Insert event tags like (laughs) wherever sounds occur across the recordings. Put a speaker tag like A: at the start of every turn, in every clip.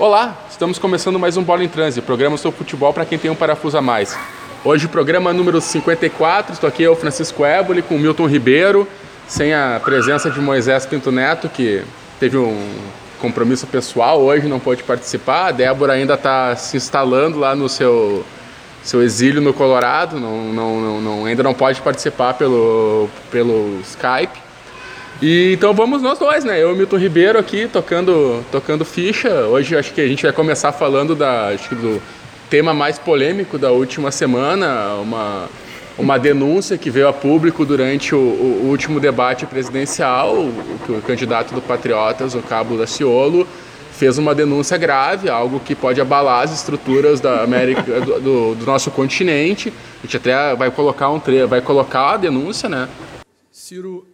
A: Olá, estamos começando mais um Bola em Transe, programa sobre futebol para quem tem um parafuso a mais. Hoje, programa número 54, estou aqui eu, Francisco Éboli, com Milton Ribeiro, sem a presença de Moisés Pinto Neto, que teve um compromisso pessoal hoje, não pôde participar. A Débora ainda está se instalando lá no seu, seu exílio no Colorado, não, não, não, não, ainda não pode participar pelo, pelo Skype. E então vamos nós dois, né? Eu e o Milton Ribeiro aqui tocando, tocando ficha. Hoje acho que a gente vai começar falando da, do tema mais polêmico da última semana, uma, uma denúncia que veio a público durante o, o último debate presidencial, que o candidato do Patriotas, o Cabo da Ciolo, fez uma denúncia grave, algo que pode abalar as estruturas da América, do, do, do nosso continente. A gente até vai colocar um tre vai colocar a denúncia, né?
B: Ciro,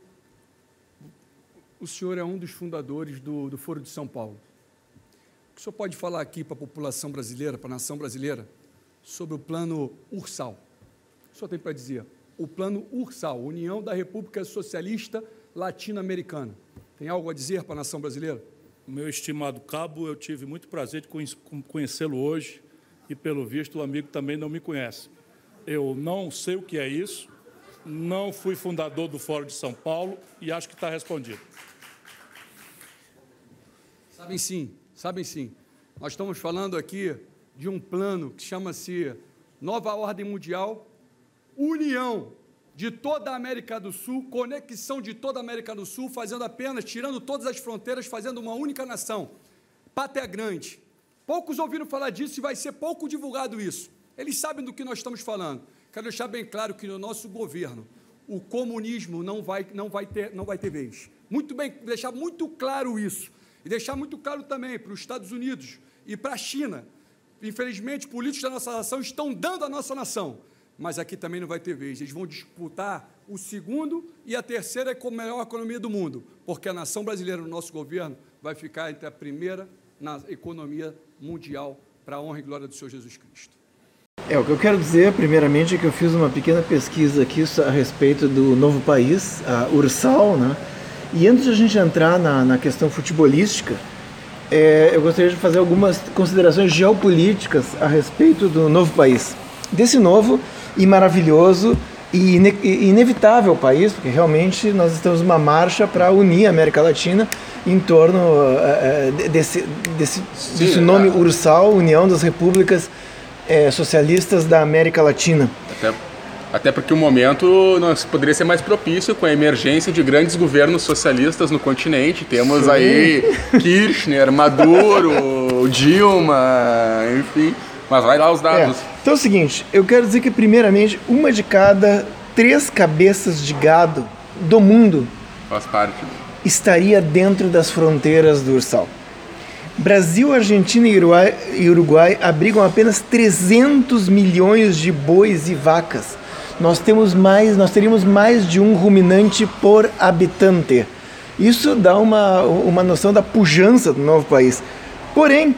B: o senhor é um dos fundadores do, do Foro de São Paulo. O que o senhor pode falar aqui para a população brasileira, para a nação brasileira, sobre o plano Ursal? O senhor tem para dizer? O plano Ursal, União da República Socialista Latino-Americana. Tem algo a dizer para a nação brasileira?
C: Meu estimado cabo, eu tive muito prazer de conhecê-lo hoje e, pelo visto, o amigo também não me conhece. Eu não sei o que é isso, não fui fundador do Fórum de São Paulo e acho que está respondido.
B: Sabem sim, sabem sim. Nós estamos falando aqui de um plano que chama-se Nova Ordem Mundial, União de toda a América do Sul, conexão de toda a América do Sul, fazendo apenas, tirando todas as fronteiras, fazendo uma única nação. Pátria grande. Poucos ouviram falar disso e vai ser pouco divulgado isso. Eles sabem do que nós estamos falando. Quero deixar bem claro que no nosso governo o comunismo não vai, não vai, ter, não vai ter vez. Muito bem, deixar muito claro isso. E deixar muito claro também para os Estados Unidos e para a China. Infelizmente, políticos da nossa nação estão dando a nossa nação, mas aqui também não vai ter vez. Eles vão disputar o segundo e a terceira com a melhor economia do mundo, porque a nação brasileira, no nosso governo, vai ficar entre a primeira na economia mundial para a honra e glória do Senhor Jesus Cristo.
D: É, o que eu quero dizer, primeiramente, é que eu fiz uma pequena pesquisa aqui a respeito do novo país, a Ursal, né? E antes de a gente entrar na, na questão futebolística, é, eu gostaria de fazer algumas considerações geopolíticas a respeito do novo país. Desse novo e maravilhoso e ine inevitável país, porque realmente nós estamos numa marcha para unir a América Latina em torno é, desse, desse, Sim, desse nome é. Ursal, União das Repúblicas é, Socialistas da América Latina.
A: Até até porque o momento nós poderia ser mais propício com a emergência de grandes governos socialistas no continente. Temos Sim. aí Kirchner, Maduro, Dilma, enfim. Mas vai lá os dados.
D: É. Então é o seguinte, eu quero dizer que primeiramente uma de cada três cabeças de gado do mundo
A: faz parte
D: estaria dentro das fronteiras do Ursal. Brasil, Argentina e Uruguai, e Uruguai abrigam apenas 300 milhões de bois e vacas nós temos mais, nós teríamos mais de um ruminante por habitante. Isso dá uma, uma noção da pujança do novo país. Porém,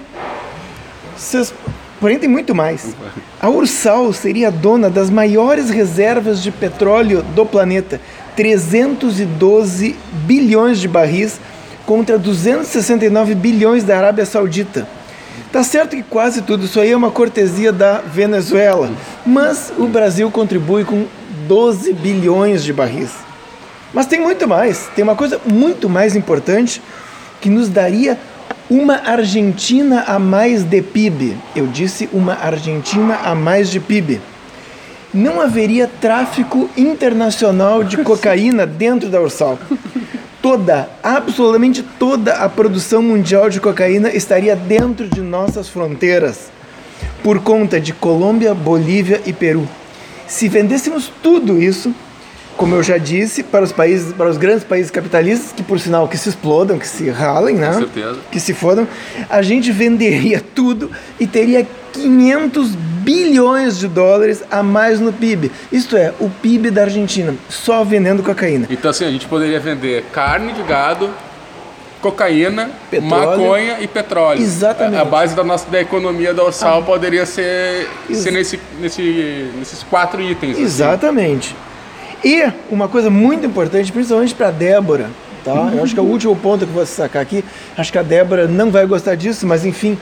D: vocês, porém tem muito mais. A Ursal seria dona das maiores reservas de petróleo do planeta, 312 bilhões de barris contra 269 bilhões da Arábia Saudita. Tá certo que quase tudo isso aí é uma cortesia da Venezuela, mas o Brasil contribui com 12 bilhões de barris. Mas tem muito mais, tem uma coisa muito mais importante que nos daria uma Argentina a mais de PIB. Eu disse uma Argentina a mais de PIB. Não haveria tráfico internacional de (laughs) cocaína dentro da Ursal toda, absolutamente toda a produção mundial de cocaína estaria dentro de nossas fronteiras, por conta de Colômbia, Bolívia e Peru. Se vendêssemos tudo isso, como eu já disse, para os países, para os grandes países capitalistas, que por sinal que se explodam, que se ralem, né?
A: Com certeza.
D: Que se fodam, a gente venderia tudo e teria 500 bilhões de dólares a mais no PIB. Isto é, o PIB da Argentina, só vendendo cocaína.
A: Então, assim, a gente poderia vender carne de gado, cocaína, petróleo. maconha e petróleo.
D: Exatamente.
A: A, base da nossa da economia da Ossal ah. poderia ser, Ex ser nesse, nesse, nesses quatro itens.
D: Assim. Exatamente. Assim. E uma coisa muito importante, principalmente para Débora, tá? Eu acho que é o último ponto que eu vou sacar aqui. Acho que a Débora não vai gostar disso, mas enfim,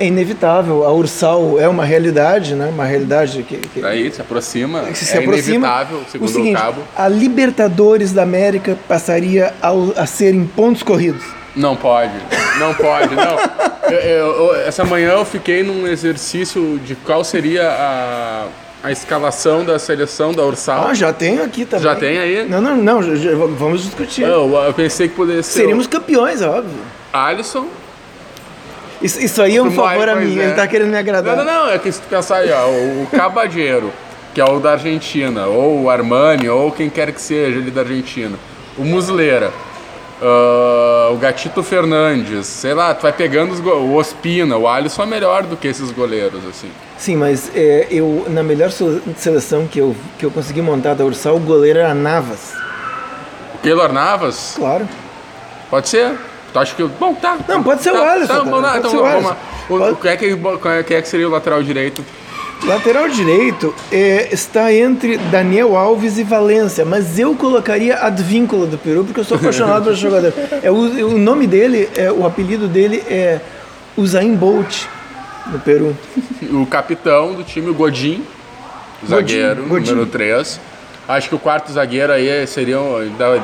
D: É inevitável. A Ursal é uma realidade, né? Uma realidade que, que
A: Daí se aproxima,
D: que se
A: é
D: aproxima.
A: inevitável,
D: o
A: segundo o,
D: seguinte,
A: cabo.
D: a Libertadores da América passaria ao- a ser em pontos corridos.
A: Não pode, não pode, não. Eu- eu- eu- essa manhã eu fiquei num exercício de qual seria a, a escalação da seleção da Ursal.
D: Ah, já tenho aqui também.
A: Já tem aí?
D: Não, não, não. já- já- vamos discutir.
A: Eu, eu pensei que poderia ser
D: Seríamos campeões, é óbvio.
A: o Alisson.
D: Isso, isso aí é um favor a mim.
A: é.
D: Ele tá querendo me agradar.
A: Não, não, não, é que se tu pensar aí, ó, o, o Cabadeiro, que é o da Argentina, ou o Armani, ou quem quer que seja ele da Argentina, o Musleira, ah, o Gatito Fernandes, sei lá, tu vai pegando o Ospina, o Alisson é melhor do que esses goleiros, assim.
D: Sim, mas é, eu na melhor seleção que eu, que eu consegui montar da Ursal, o goleiro era Navas.
A: O Keylor Navas,
D: Claro.
A: pode ser? Tu acha que. Bom, tá.
D: Não, pode ser o
A: tá, Tá,
D: tá,
A: então
D: o
A: vamos
D: Alisson.
A: que, quem é- quem é que seria o lateral direito?
D: Lateral direito é, está entre Daniel Alves e Valência, mas eu colocaria Advíncula do Peru porque eu sou apaixonado pelo jogador. É, o, o nome dele, é, o apelido dele é Usain Bolt no Peru.
A: O capitão do time, o Godin, zagueiro,
D: Godin.
A: número 3. Acho que o quarto zagueiro aí seria,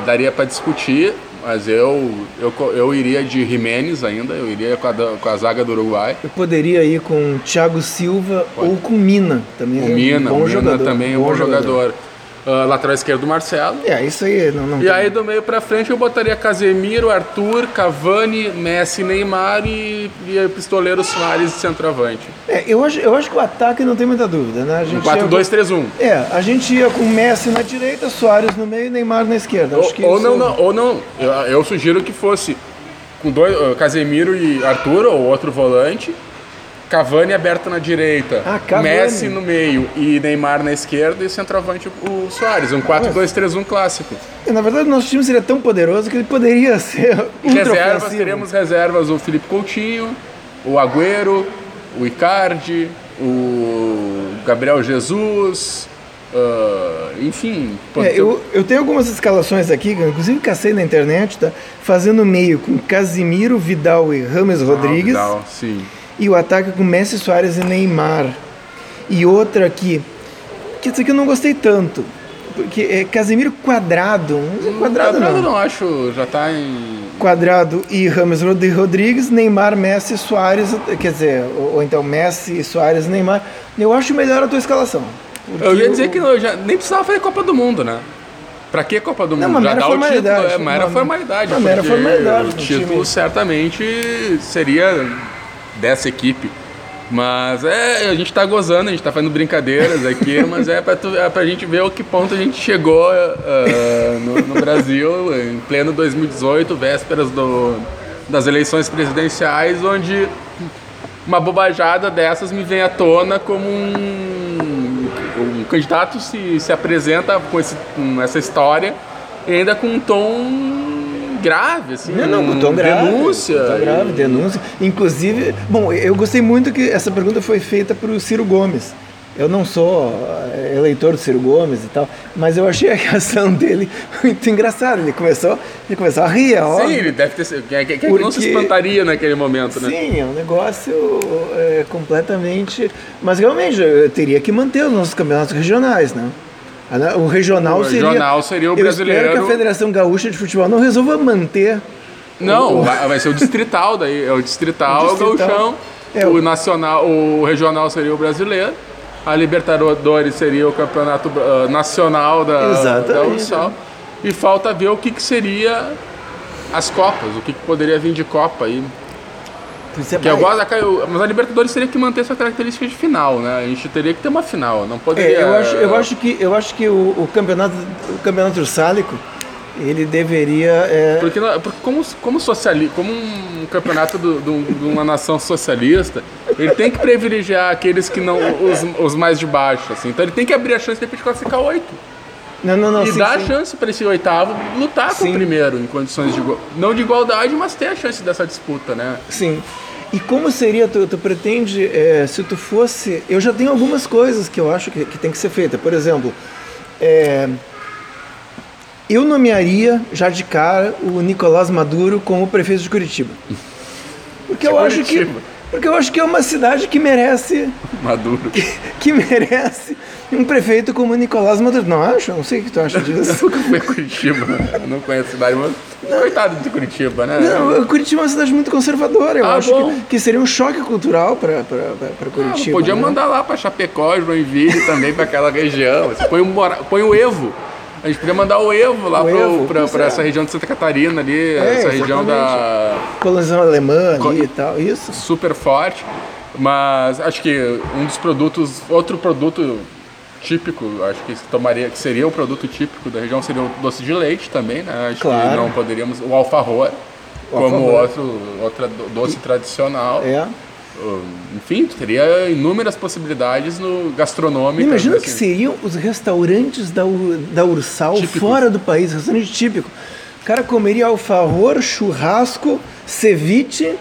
A: daria para discutir, mas eu, eu, eu iria de Jimenez ainda, eu iria com a, com a zaga do Uruguai.
D: Eu poderia ir com Thiago Silva ou com Mina também.
A: O
D: é um
A: Mina,
D: bom
A: o Mina
D: jogador,
A: também é um bom jogador. Ah, lateral esquerdo, Marcelo.
D: É, isso aí não, não
A: E aí do meio pra frente eu botaria Casemiro, Arthur, Cavani, Messi, Neymar e, e pistoleiro Soares de centroavante.
D: É, eu, acho, eu acho que o ataque não tem muita dúvida, né? A gente
A: Um
D: ia com-
A: 4-2-3-1.
D: É, a gente ia com Messi na direita, Soares no meio e Neymar na esquerda.
A: Ou, ou
D: isso-
A: não, não, ou não. Eu, eu sugiro que fosse com dois, uh, Casemiro e Arthur, ou outro volante. Cavani aberto na direita,
D: Ah.
A: Messi no meio e Neymar na esquerda e centroavante o Soares. Um 4-2-3-1 clássico.
D: É, Na verdade, nosso time seria tão poderoso que ele poderia (laughs) ser
A: Reservas, teremos reservas o Felipe Coutinho, o Agüero, o Icardi, o Gabriel Jesus, ah, enfim.
D: É, eu, eu tenho algumas escalações aqui, inclusive cacei na internet, tá? Fazendo meio com Casimiro, Vidal e Rames Rodrigues.
A: Ah, Vidal, sim.
D: E o ataque com Messi, Soares e Neymar. E outra aqui, que isso aqui eu não gostei tanto. Porque é Casimiro quadrado. Não, quadrado
A: Quadrado
D: não.
A: não acho, já tá em.
D: Quadrado e Rames Rod- Rodrigues, Neymar, Messi, Soares, quer dizer, ou, ou então Messi, Soares, Neymar. Eu acho melhor a tua escalação.
A: Eu ia dizer
D: o-
A: que não, já nem precisava fazer Copa do Mundo, né? Pra que Copa do
D: Não,
A: Mundo?
D: uma
A: Já dá o título, é uma mera formalidade.
D: uma mera formalidade
A: O título certamente seria dessa equipe. Mas é, a gente tá gozando, a gente tá fazendo brincadeiras aqui, (laughs) mas é pra, tu, é pra gente ver o que ponto a gente chegou ah, no, no Brasil em pleno 2018, vésperas do, das eleições presidenciais, onde uma bobajada dessas me vem à tona como um, um candidato se, se apresenta com, esse, com essa história e ainda com um tom grave, assim,
D: Não, não,
A: um
D: grave.
A: denúncia.
D: grave, denúncia. Inclusive, bom, eu gostei muito que essa pergunta foi feita para o Ciro Gomes. Eu não sou eh, eleitor do Ciro Gomes e tal, mas eu achei a reação (laughs) dele muito engraçada. Ele começou, ele começou a rir, é
A: Sim, ele deve ter sido. Quem, quem quem não se espantaria naquele momento, né?
D: Sim, é um negócio é, completamente. Mas realmente, eu teria que manter os nossos campeonatos regionais, né? Né? O regional
A: O
D: seria.
A: regional seria o
D: Eu espero
A: brasileiro.
D: que a Federação Gaúcha de Futebol não resolva manter.
A: Não,
D: o-
A: vai, ser o distrital daí. É o distrital, (laughs)
D: O
A: o
D: distrital.
A: gauchão.
D: É,
A: o
D: o-
A: nacional, o regional seria o brasileiro. A Libertadores seria o campeonato ah, nacional da,
D: Exatamente.
A: da Ursal. E falta ver o que, que seria as Copas, o que, que poderia vir de Copa aí. Que eu gosto da Caio- mas a Libertadores teria que manter sua característica de final, né? A gente teria que ter uma final, não poderia.
D: É, eu, acho, eu acho que, eu acho que o, o campeonato, o campeonato ursálico, ele deveria. é,
A: Porque, porque como, como, sociali, como um campeonato do- do- de uma nação socialista, ele tem que privilegiar aqueles que não. os, os mais de baixo. Assim. Então ele tem que abrir a chance de repente classificar oito.
D: Não, não, não.
A: e
D: sim,
A: a
D: sim.
A: chance para esse oitavo lutar com
D: Sim.
A: o primeiro em condições de. Não de igualdade, mas ter a chance dessa disputa, né?
D: Sim. E como seria, tu, tu pretende, é, se tu fosse. Eu já tenho algumas coisas que eu acho que, que tem que ser feita. Por exemplo, é, eu nomearia já de cara o Nicolás Maduro como prefeito de Curitiba. Porque eu
A: De
D: acho que. Porque eu acho que é uma cidade que merece.
A: Maduro. (laughs)
D: Que, que merece um prefeito como Nicolás Maduro. Não acho? Não sei o que tu acha disso.
A: Eu nunca fui a Curitiba, eu não conheço a cidade, mas. Coitado de Curitiba, né?
D: Não, Curitiba é uma cidade muito conservadora. Eu
A: Ah,
D: acho que, que seria um choque cultural para
A: Ah,
D: Curitiba.
A: podia
D: né?
A: mandar lá pra Chapecó, Joinville também, pra aquela região. Põe, um mora... põe o Evo. A gente podia mandar o Evo lá
D: O
A: pro,
D: Evo,
A: pra, pra
D: é.
A: essa região de Santa Catarina ali,
D: É,
A: essa região da
D: Colonização alemã ali
A: Co-
D: e tal. Isso.
A: super forte. Mas acho que um dos produtos, outro produto típico, acho que tomaria, que seria o produto típico da região seria o doce de leite também, né? Acho
D: Claro.
A: que não poderíamos o alfajor
D: O
A: como
D: alfajor.
A: outro outra do- doce tradicional.
D: É.
A: Uh, Enfim, teria inúmeras possibilidades no gastronômico.
D: Imagina
A: assim.
D: que seriam os restaurantes da, da Ursal
A: Típicos.
D: fora do país, restaurante típico. O cara comeria alfajor, churrasco, ceviche.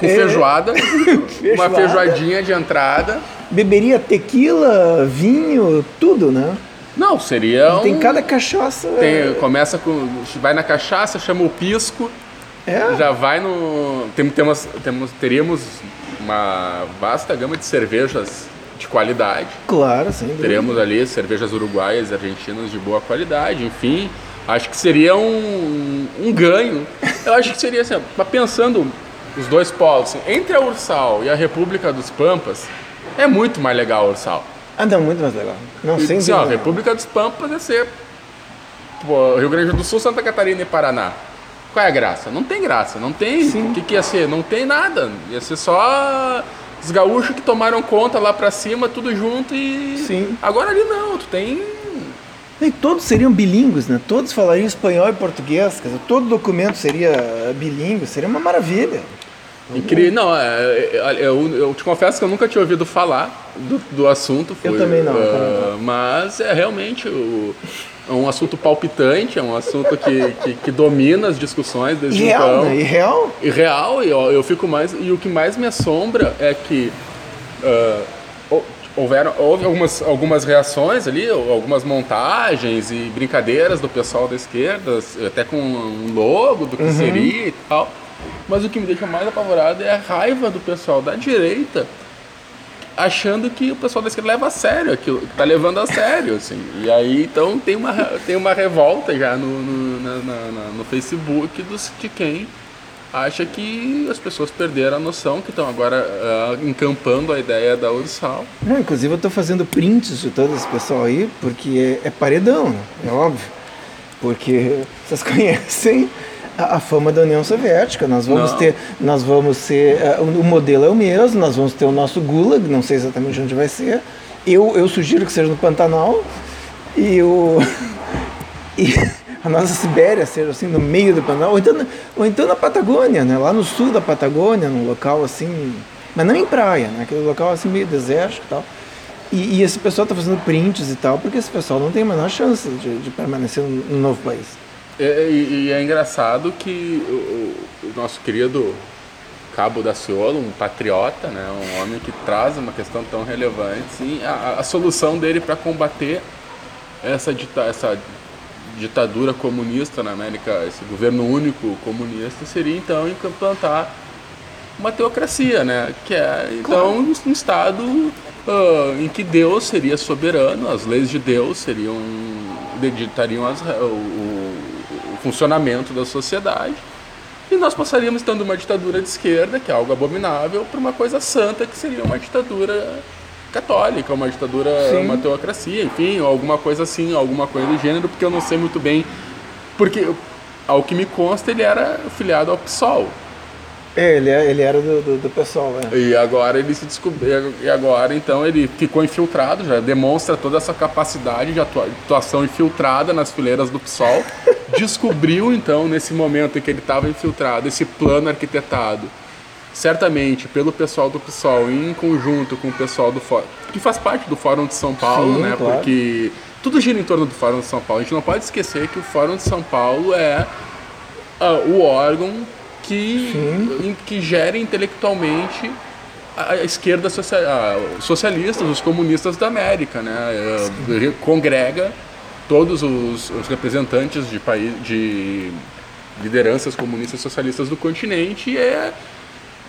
A: com
D: é,
A: feijoada, (laughs) uma
D: Feijoada.
A: feijoadinha de entrada.
D: Beberia tequila, vinho, tudo, né?
A: Não, seria
D: Tem
A: um-
D: cada cachaça.
A: tem- começa com vai na cachaça, chama o pisco,
D: É.
A: já vai no tem, temos, temos teríamos uma vasta gama de cervejas de qualidade.
D: Claro, dúvida.
A: Teremos ali cervejas uruguaias e argentinas de boa qualidade, enfim. Acho que seria um, um ganho. Eu acho que seria assim, mas pensando os dois polos, assim, entre a Ursal e a República dos Pampas, é muito mais legal a Ursal.
D: Ah, não, muito mais legal. Não, sem
A: Assim, ó,
D: dúvida.
A: República dos Pampas é ser pô, Rio Grande do Sul, Santa Catarina e Paraná. Qual é a graça? Não tem graça, não tem. O que, que ia ser? Não tem nada. Ia ser só os gaúchos que tomaram conta lá pra cima, tudo junto e.
D: Sim.
A: Agora ali não, tu tem.
D: E todos seriam bilíngues, né? Todos falariam espanhol e português. Dizer, todo documento seria bilíngue, seria uma maravilha.
A: Incrível. Não, é, é, eu, eu te confesso que eu nunca tinha ouvido falar do, do assunto.
D: Eu
A: foi,
D: também não, também
A: mas é realmente o- é um assunto palpitante, é um assunto que, que, que domina as discussões desde
D: Irreal,
A: então.
D: né? Irreal.
A: E real, e eu, eu fico mais. E o que mais me assombra é que hou- houveram, houve algumas, algumas reações ali, algumas montagens e brincadeiras do pessoal da esquerda, até com um logo do que
D: Uhum.
A: seria e tal. Mas o que me deixa mais apavorado é a raiva do pessoal da direita achando que o pessoal da esquerda leva a sério aquilo, que tá levando a sério, assim. E aí, então, tem uma, tem uma revolta já no, no, na- na- no Facebook dos, de quem acha que as pessoas perderam a noção, que estão agora ah, encampando a ideia da Ursal.
D: Não, inclusive eu tô fazendo prints de todo esse pessoal aí, porque é, é paredão, né? É óbvio. Porque vocês (laughs) conhecem a, a fama da União Soviética. Nós vamos
A: Não.
D: ter, nós vamos ser, eh, o, modelo é o mesmo, nós vamos ter o nosso Gulag, não sei exatamente onde vai ser. Eu, eu sugiro que seja no Pantanal. E o. (laughs) E a nossa Sibéria seja assim no meio do Pantanal, ou então, na- ou então na Patagônia, né? Lá no sul da Patagônia, num local assim, mas não em praia, né? Aquele local assim meio desértico e tal. E, e esse pessoal tá fazendo prints e tal, porque esse pessoal não tem a menor chance de, de permanecer no, no novo país.
A: E, e- e é engraçado que o, o- nosso querido Cabo da Ciolo, um patriota, né, um homem que traz uma questão tão relevante, sim, a, a solução dele para combater essa, dita, essa ditadura comunista na América, esse governo único comunista, seria então implantar uma teocracia, né? Que é então um estado ah, em que Deus seria soberano, as leis de Deus seriam ditariam as, o funcionamento da sociedade e nós passaríamos então de uma ditadura de esquerda, que é algo abominável, para uma coisa santa, que seria uma ditadura católica, uma ditadura,
D: Sim.
A: uma teocracia, enfim, ou alguma coisa assim, alguma coisa do gênero, porque eu não sei muito bem, porque ao que me consta ele era filiado ao PSOL.
D: É, ele, é- ele era do, do, do pessoal, né?
A: E agora ele se descobriu. E agora então ele ficou infiltrado, já demonstra toda essa capacidade de atua- atuação infiltrada nas fileiras do PSOL. (laughs) Descobriu então, nesse momento em que ele estava infiltrado, esse plano arquitetado, certamente pelo pessoal do PSOL, em conjunto com o pessoal do Fórum, que faz parte do Fórum de São Paulo,
D: Sim,
A: né?
D: claro.
A: Porque tudo gira em torno do Fórum de São Paulo. A gente não pode esquecer que o Fórum de São Paulo é ah, o órgão que, em- que gera intelectualmente a, a esquerda socia- ah, os socialistas, os comunistas da América, né? Eh, congrega todos os, os representantes de país, de lideranças comunistas e socialistas do continente e é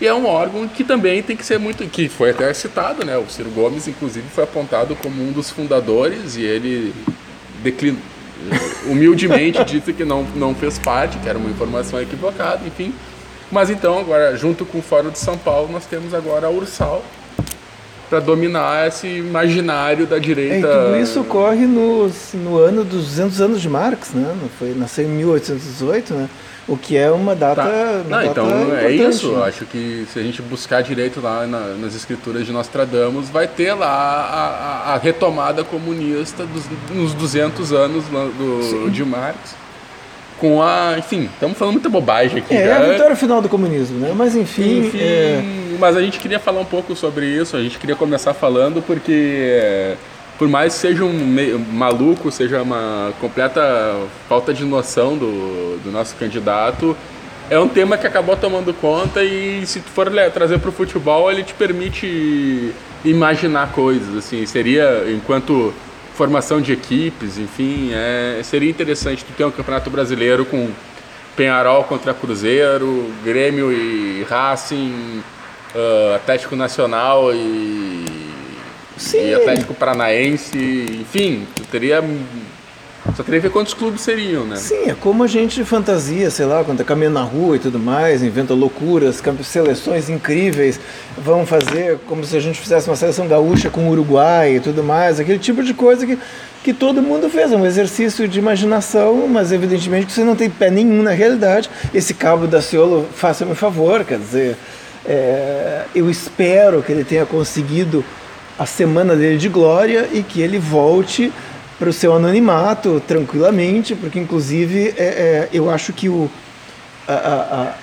A: E é um órgão que também tem que ser muito. que foi até citado, né? O Ciro Gomes, inclusive, foi apontado como um dos fundadores e ele declinou. Humildemente (laughs) disse que não, não fez parte, que era uma informação equivocada, enfim. Mas então, agora, junto com o Fórum de São Paulo, nós temos agora a Ursal para dominar esse imaginário da direita.
D: É, e tudo isso ocorre nos, no ano dos 200 anos de Marx, né? Foi, nasceu em 1818, né? O que é uma data.
A: Tá.
D: Uma
A: Não,
D: data
A: então é isso.
D: né?
A: Acho que se a gente buscar direito lá na- nas escrituras de Nostradamus, vai ter lá a, a- a retomada comunista dos, nos 200 anos do, de Marx. Com a. Enfim, estamos falando muita bobagem aqui.
D: É,
A: né?
D: a vitória final do comunismo, né? Mas enfim.
A: Enfim,
D: é,
A: mas a gente queria falar um pouco sobre isso, a gente queria começar falando porque é, por mais que seja um meio maluco, seja uma completa falta de noção do, do nosso candidato, é um tema que acabou tomando conta e se tu for trazer para o futebol, ele te permite imaginar coisas, assim, seria enquanto formação de equipes, enfim, é, seria interessante tu ter um campeonato brasileiro com Penharol contra Cruzeiro, Grêmio e Racing, ah, Atlético Nacional e, e Atlético Paranaense, enfim, tu teria. Só teria que ver quantos clubes seriam, né?
D: Sim, é como a gente fantasia, sei lá, quando tá caminhando na rua e tudo mais, inventa loucuras, seleções incríveis, vão fazer como se a gente fizesse uma seleção gaúcha com o Uruguai e tudo mais, aquele tipo de coisa que, que todo mundo fez, é um exercício de imaginação, mas evidentemente que você não tem pé nenhum na realidade. Esse cabo da Ciolo, faça-me um favor, quer dizer, é, eu espero que ele tenha conseguido a semana dele de glória e que ele volte para o seu anonimato tranquilamente, porque inclusive é, é, eu acho que o, a- a- a-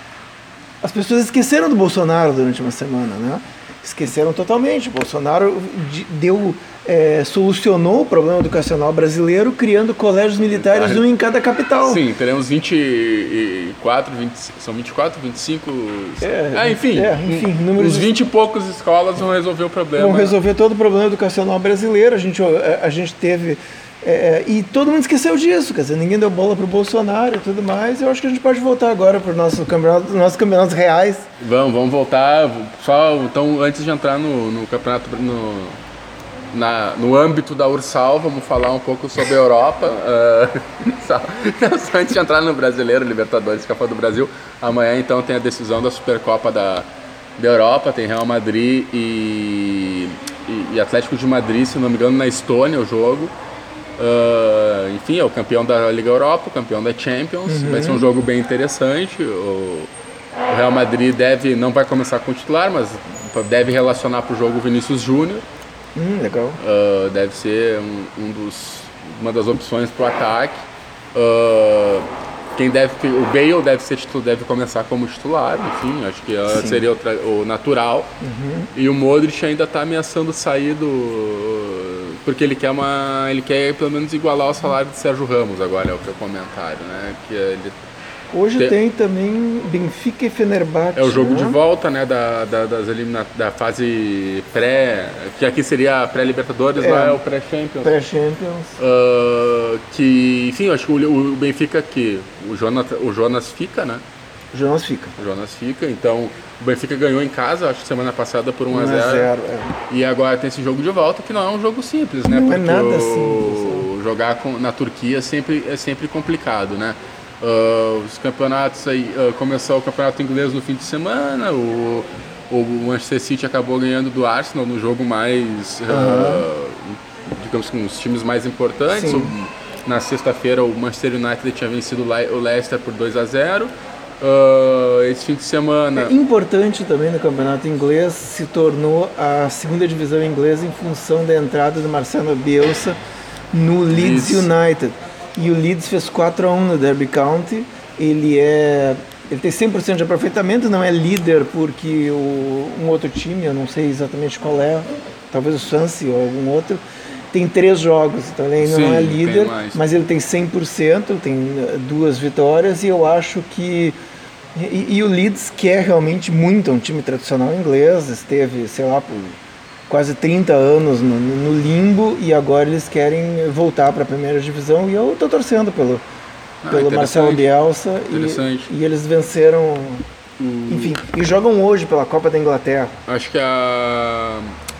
D: as pessoas esqueceram do Bolsonaro durante uma semana, né? Esqueceram totalmente. O Bolsonaro de- deu, é, solucionou o problema educacional brasileiro criando colégios militares, um em cada capital.
A: Sim, teremos 24, 20, são 24, 25.
D: É,
A: ah, enfim.
D: é, enfim, números
A: Uns 20 e poucos escolas vão resolver o problema.
D: Vão resolver todo o problema educacional brasileiro. A gente, a, a gente teve. é, e todo mundo esqueceu disso, quer dizer, ninguém deu bola pro Bolsonaro e tudo mais. Eu acho que a gente pode voltar agora para os nossos campeonatos, nossos campeonatos reais.
A: Vamos, vamos voltar. Só então, antes de entrar no, no campeonato, no, na- no âmbito da Ursal, vamos falar um pouco sobre a Europa. Ah, (laughs) (laughs) só, não, só antes de entrar no Brasileiro, Libertadores, Copa do Brasil. Amanhã então tem a decisão da Supercopa da, da Europa, tem Real Madrid e, e, e Atlético de Madrid, se não me engano, na Estônia o jogo. Ah, enfim, é o campeão da Liga Europa, o campeão da Champions. Vai ser um jogo bem interessante. O, o Real Madrid deve, não vai começar com o titular, mas deve relacionar para o jogo o Vinícius Júnior.
D: Hum, legal.
A: Ah, deve ser um, um dos, uma das opções para o ataque. Ah, quem deve, o Bale deve ser deve começar como titular, enfim, acho que ah, seria o, o natural. E o Modric ainda está ameaçando sair do porque ele quer uma, ele quer pelo menos igualar o salário de Sérgio Ramos agora é o teu comentário, né? Que ele
D: Hoje
A: Tem-
D: tem, também Benfica e Fenerbahçe.
A: É o jogo de
D: né?
A: volta, né, da, da, das elimina da fase pré, que aqui seria a pré-Libertadores,
D: É.
A: lá é o pré-Champions.
D: Pré-Champions.
A: Ah, que, enfim, eu acho que o, o Benfica que o Jonas, o Jonas fica, né?
D: Jonas fica.
A: O Jonas fica, então o Benfica ganhou em casa, acho que semana passada por 1 a
D: 1
A: 0.
D: a 0 é.
A: E agora tem esse jogo de volta que não é um jogo simples, né?
D: Não é
A: Porque
D: nada
A: o-
D: simples,
A: jogar com- na Turquia é sempre, é sempre complicado, né? Ah, os campeonatos aí, ah, começou o campeonato inglês no fim de semana, o, o Manchester City acabou ganhando do Arsenal no jogo mais, ah, digamos com os times mais importantes. O- na sexta-feira o Manchester United tinha vencido o Le- o Leicester por 2 a 0. Ah, esse fim de semana
D: É importante também no campeonato inglês se tornou a segunda divisão inglesa em função da entrada do Marcelo Bielsa no Leeds
A: Leeds.
D: United. E o Leeds fez 4 a 1 no Derby County. Ele é ele tem 100% de aproveitamento, não é líder porque o, um outro time, eu não sei exatamente qual é, talvez o Swansea ou algum outro, tem três jogos, então ele ainda
A: Sim,
D: não é líder, mas ele tem 100%, tem eh, duas vitórias e eu acho que e, e o Leeds quer realmente muito, é um time tradicional inglês, esteve, sei lá, por quase 30 anos no, no limbo e agora eles querem voltar para a primeira divisão e eu estou torcendo pelo,
A: Ah,
D: pelo. Marcelo Bielsa e, e eles venceram Enfim, e jogam hoje pela Copa da Inglaterra.
A: Acho que a,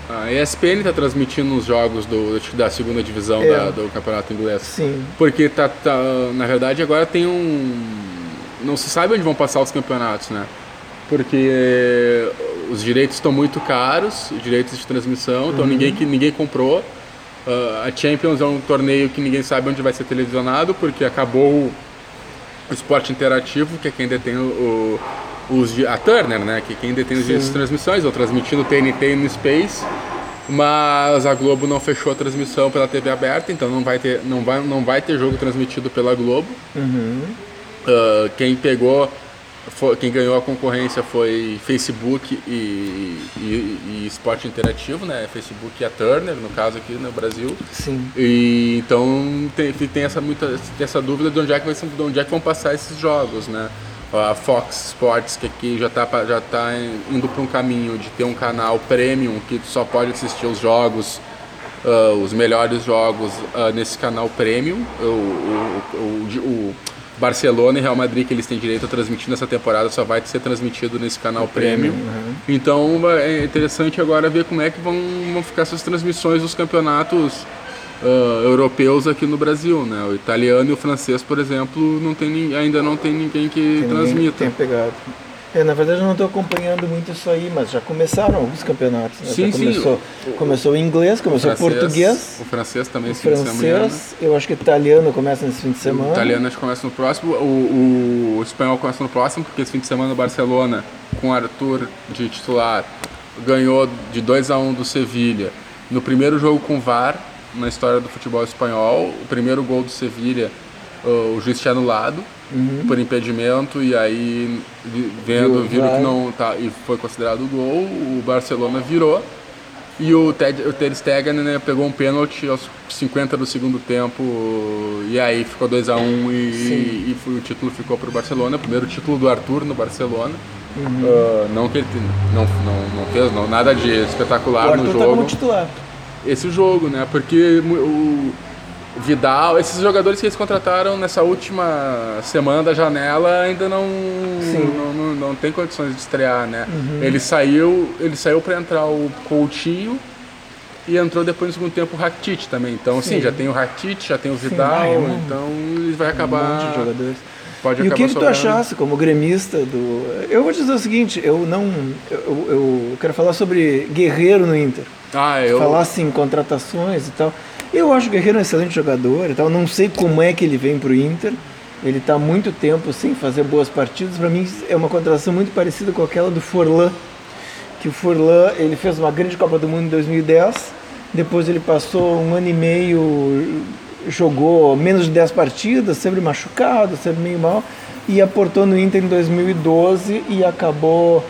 A: a ESPN tá transmitindo os jogos do, da segunda divisão
D: É.
A: da- do campeonato inglês.
D: Sim.
A: Porque tá, tá- na verdade agora tem um. Não se sabe onde vão passar os campeonatos, né? Porque os direitos estão muito caros, os direitos de transmissão, então ninguém, que- ninguém comprou. Ah, a Champions é um torneio que ninguém sabe onde vai ser televisionado, porque acabou o esporte interativo, que é quem detém o, os, a Turner, né? Que é quem detém os direitos de transmissões, ou transmitindo TNT no Space. Mas a Globo não fechou a transmissão pela TV aberta, então não vai ter, não vai, não vai ter jogo transmitido pela Globo. Ah, quem pegou, foi- quem ganhou a concorrência foi Facebook e, e, e Esporte Interativo, né? Facebook e a Turner, no caso aqui no Brasil.
D: Sim.
A: E então tem, tem essa muita tem essa dúvida de onde é que vai de onde é que vão passar esses jogos, né? A Fox Sports que aqui já está já tá indo para um caminho de ter um canal premium que só pode assistir os jogos ah, os melhores jogos ah, nesse canal premium. O, o, o Barcelona e Real Madrid que eles têm direito a transmitir nessa temporada só vai ser transmitido nesse canal premium. Então é interessante agora ver como é que vão, vão ficar essas transmissões dos campeonatos ah, europeus aqui no Brasil, né? O italiano e o francês, por exemplo, não tem, ainda não tem ninguém que
D: Tem ninguém que
A: transmita.
D: tenha pegado. É, na verdade eu não estou acompanhando muito isso aí, mas já começaram alguns campeonatos. Né?
A: Sim,
D: Já
A: sim.
D: começou, começou o inglês, começou o português,
A: O francês também
D: o
A: esse fim de semana.
D: francês, eu acho que o italiano começa nesse fim de semana.
A: O italiano acho que começa no próximo, o, o espanhol começa no próximo, porque esse fim de semana o Barcelona, com Arthur de titular, ganhou de 2 a 1 do Sevilha. No primeiro jogo com VAR, na história do futebol espanhol, o primeiro gol do Sevilha, o juiz tinha anulado por impedimento e aí vendo, viram que não tá e foi considerado gol, o Barcelona virou e o Ted, o Ter Stegen né, pegou um pênalti aos 50 do segundo tempo e aí ficou 2 a 1 e, e foi- o título ficou para o Barcelona, primeiro título do Arthur no Barcelona.
D: Uhum.
A: Ah, não que ele não, não, não fez não, nada de espetacular no jogo
D: tá como titular.
A: esse jogo, né? Porque o Vidal, esses jogadores que eles contrataram nessa última semana da janela ainda não não, não, não tem condições de estrear, né? Ele saiu, ele saiu para entrar o Coutinho e entrou depois no segundo tempo o Rakitic também. Então, assim, já tem o Rakitic, já tem o Vidal,
D: ah, é
A: então ele vai acabar
D: Um monte de jogadores.
A: pode
D: E o que, que tu achasse como gremista do. Eu vou te dizer o seguinte, eu não. Eu, eu quero falar sobre Guerreiro no Inter.
A: Ah, eu
D: Falar assim, contratações e tal. Eu acho o Guerreiro um excelente jogador e tal. Não sei como é que ele vem pro Inter. Ele está muito tempo sem fazer boas partidas. Para mim é uma contratação muito parecida com aquela do Forlan. Que o Forlan ele fez uma grande Copa do Mundo em 2010. Depois ele passou um ano e meio, jogou menos de 10 partidas, sempre machucado, sempre meio mal. E aportou no Inter em 2012 e acabou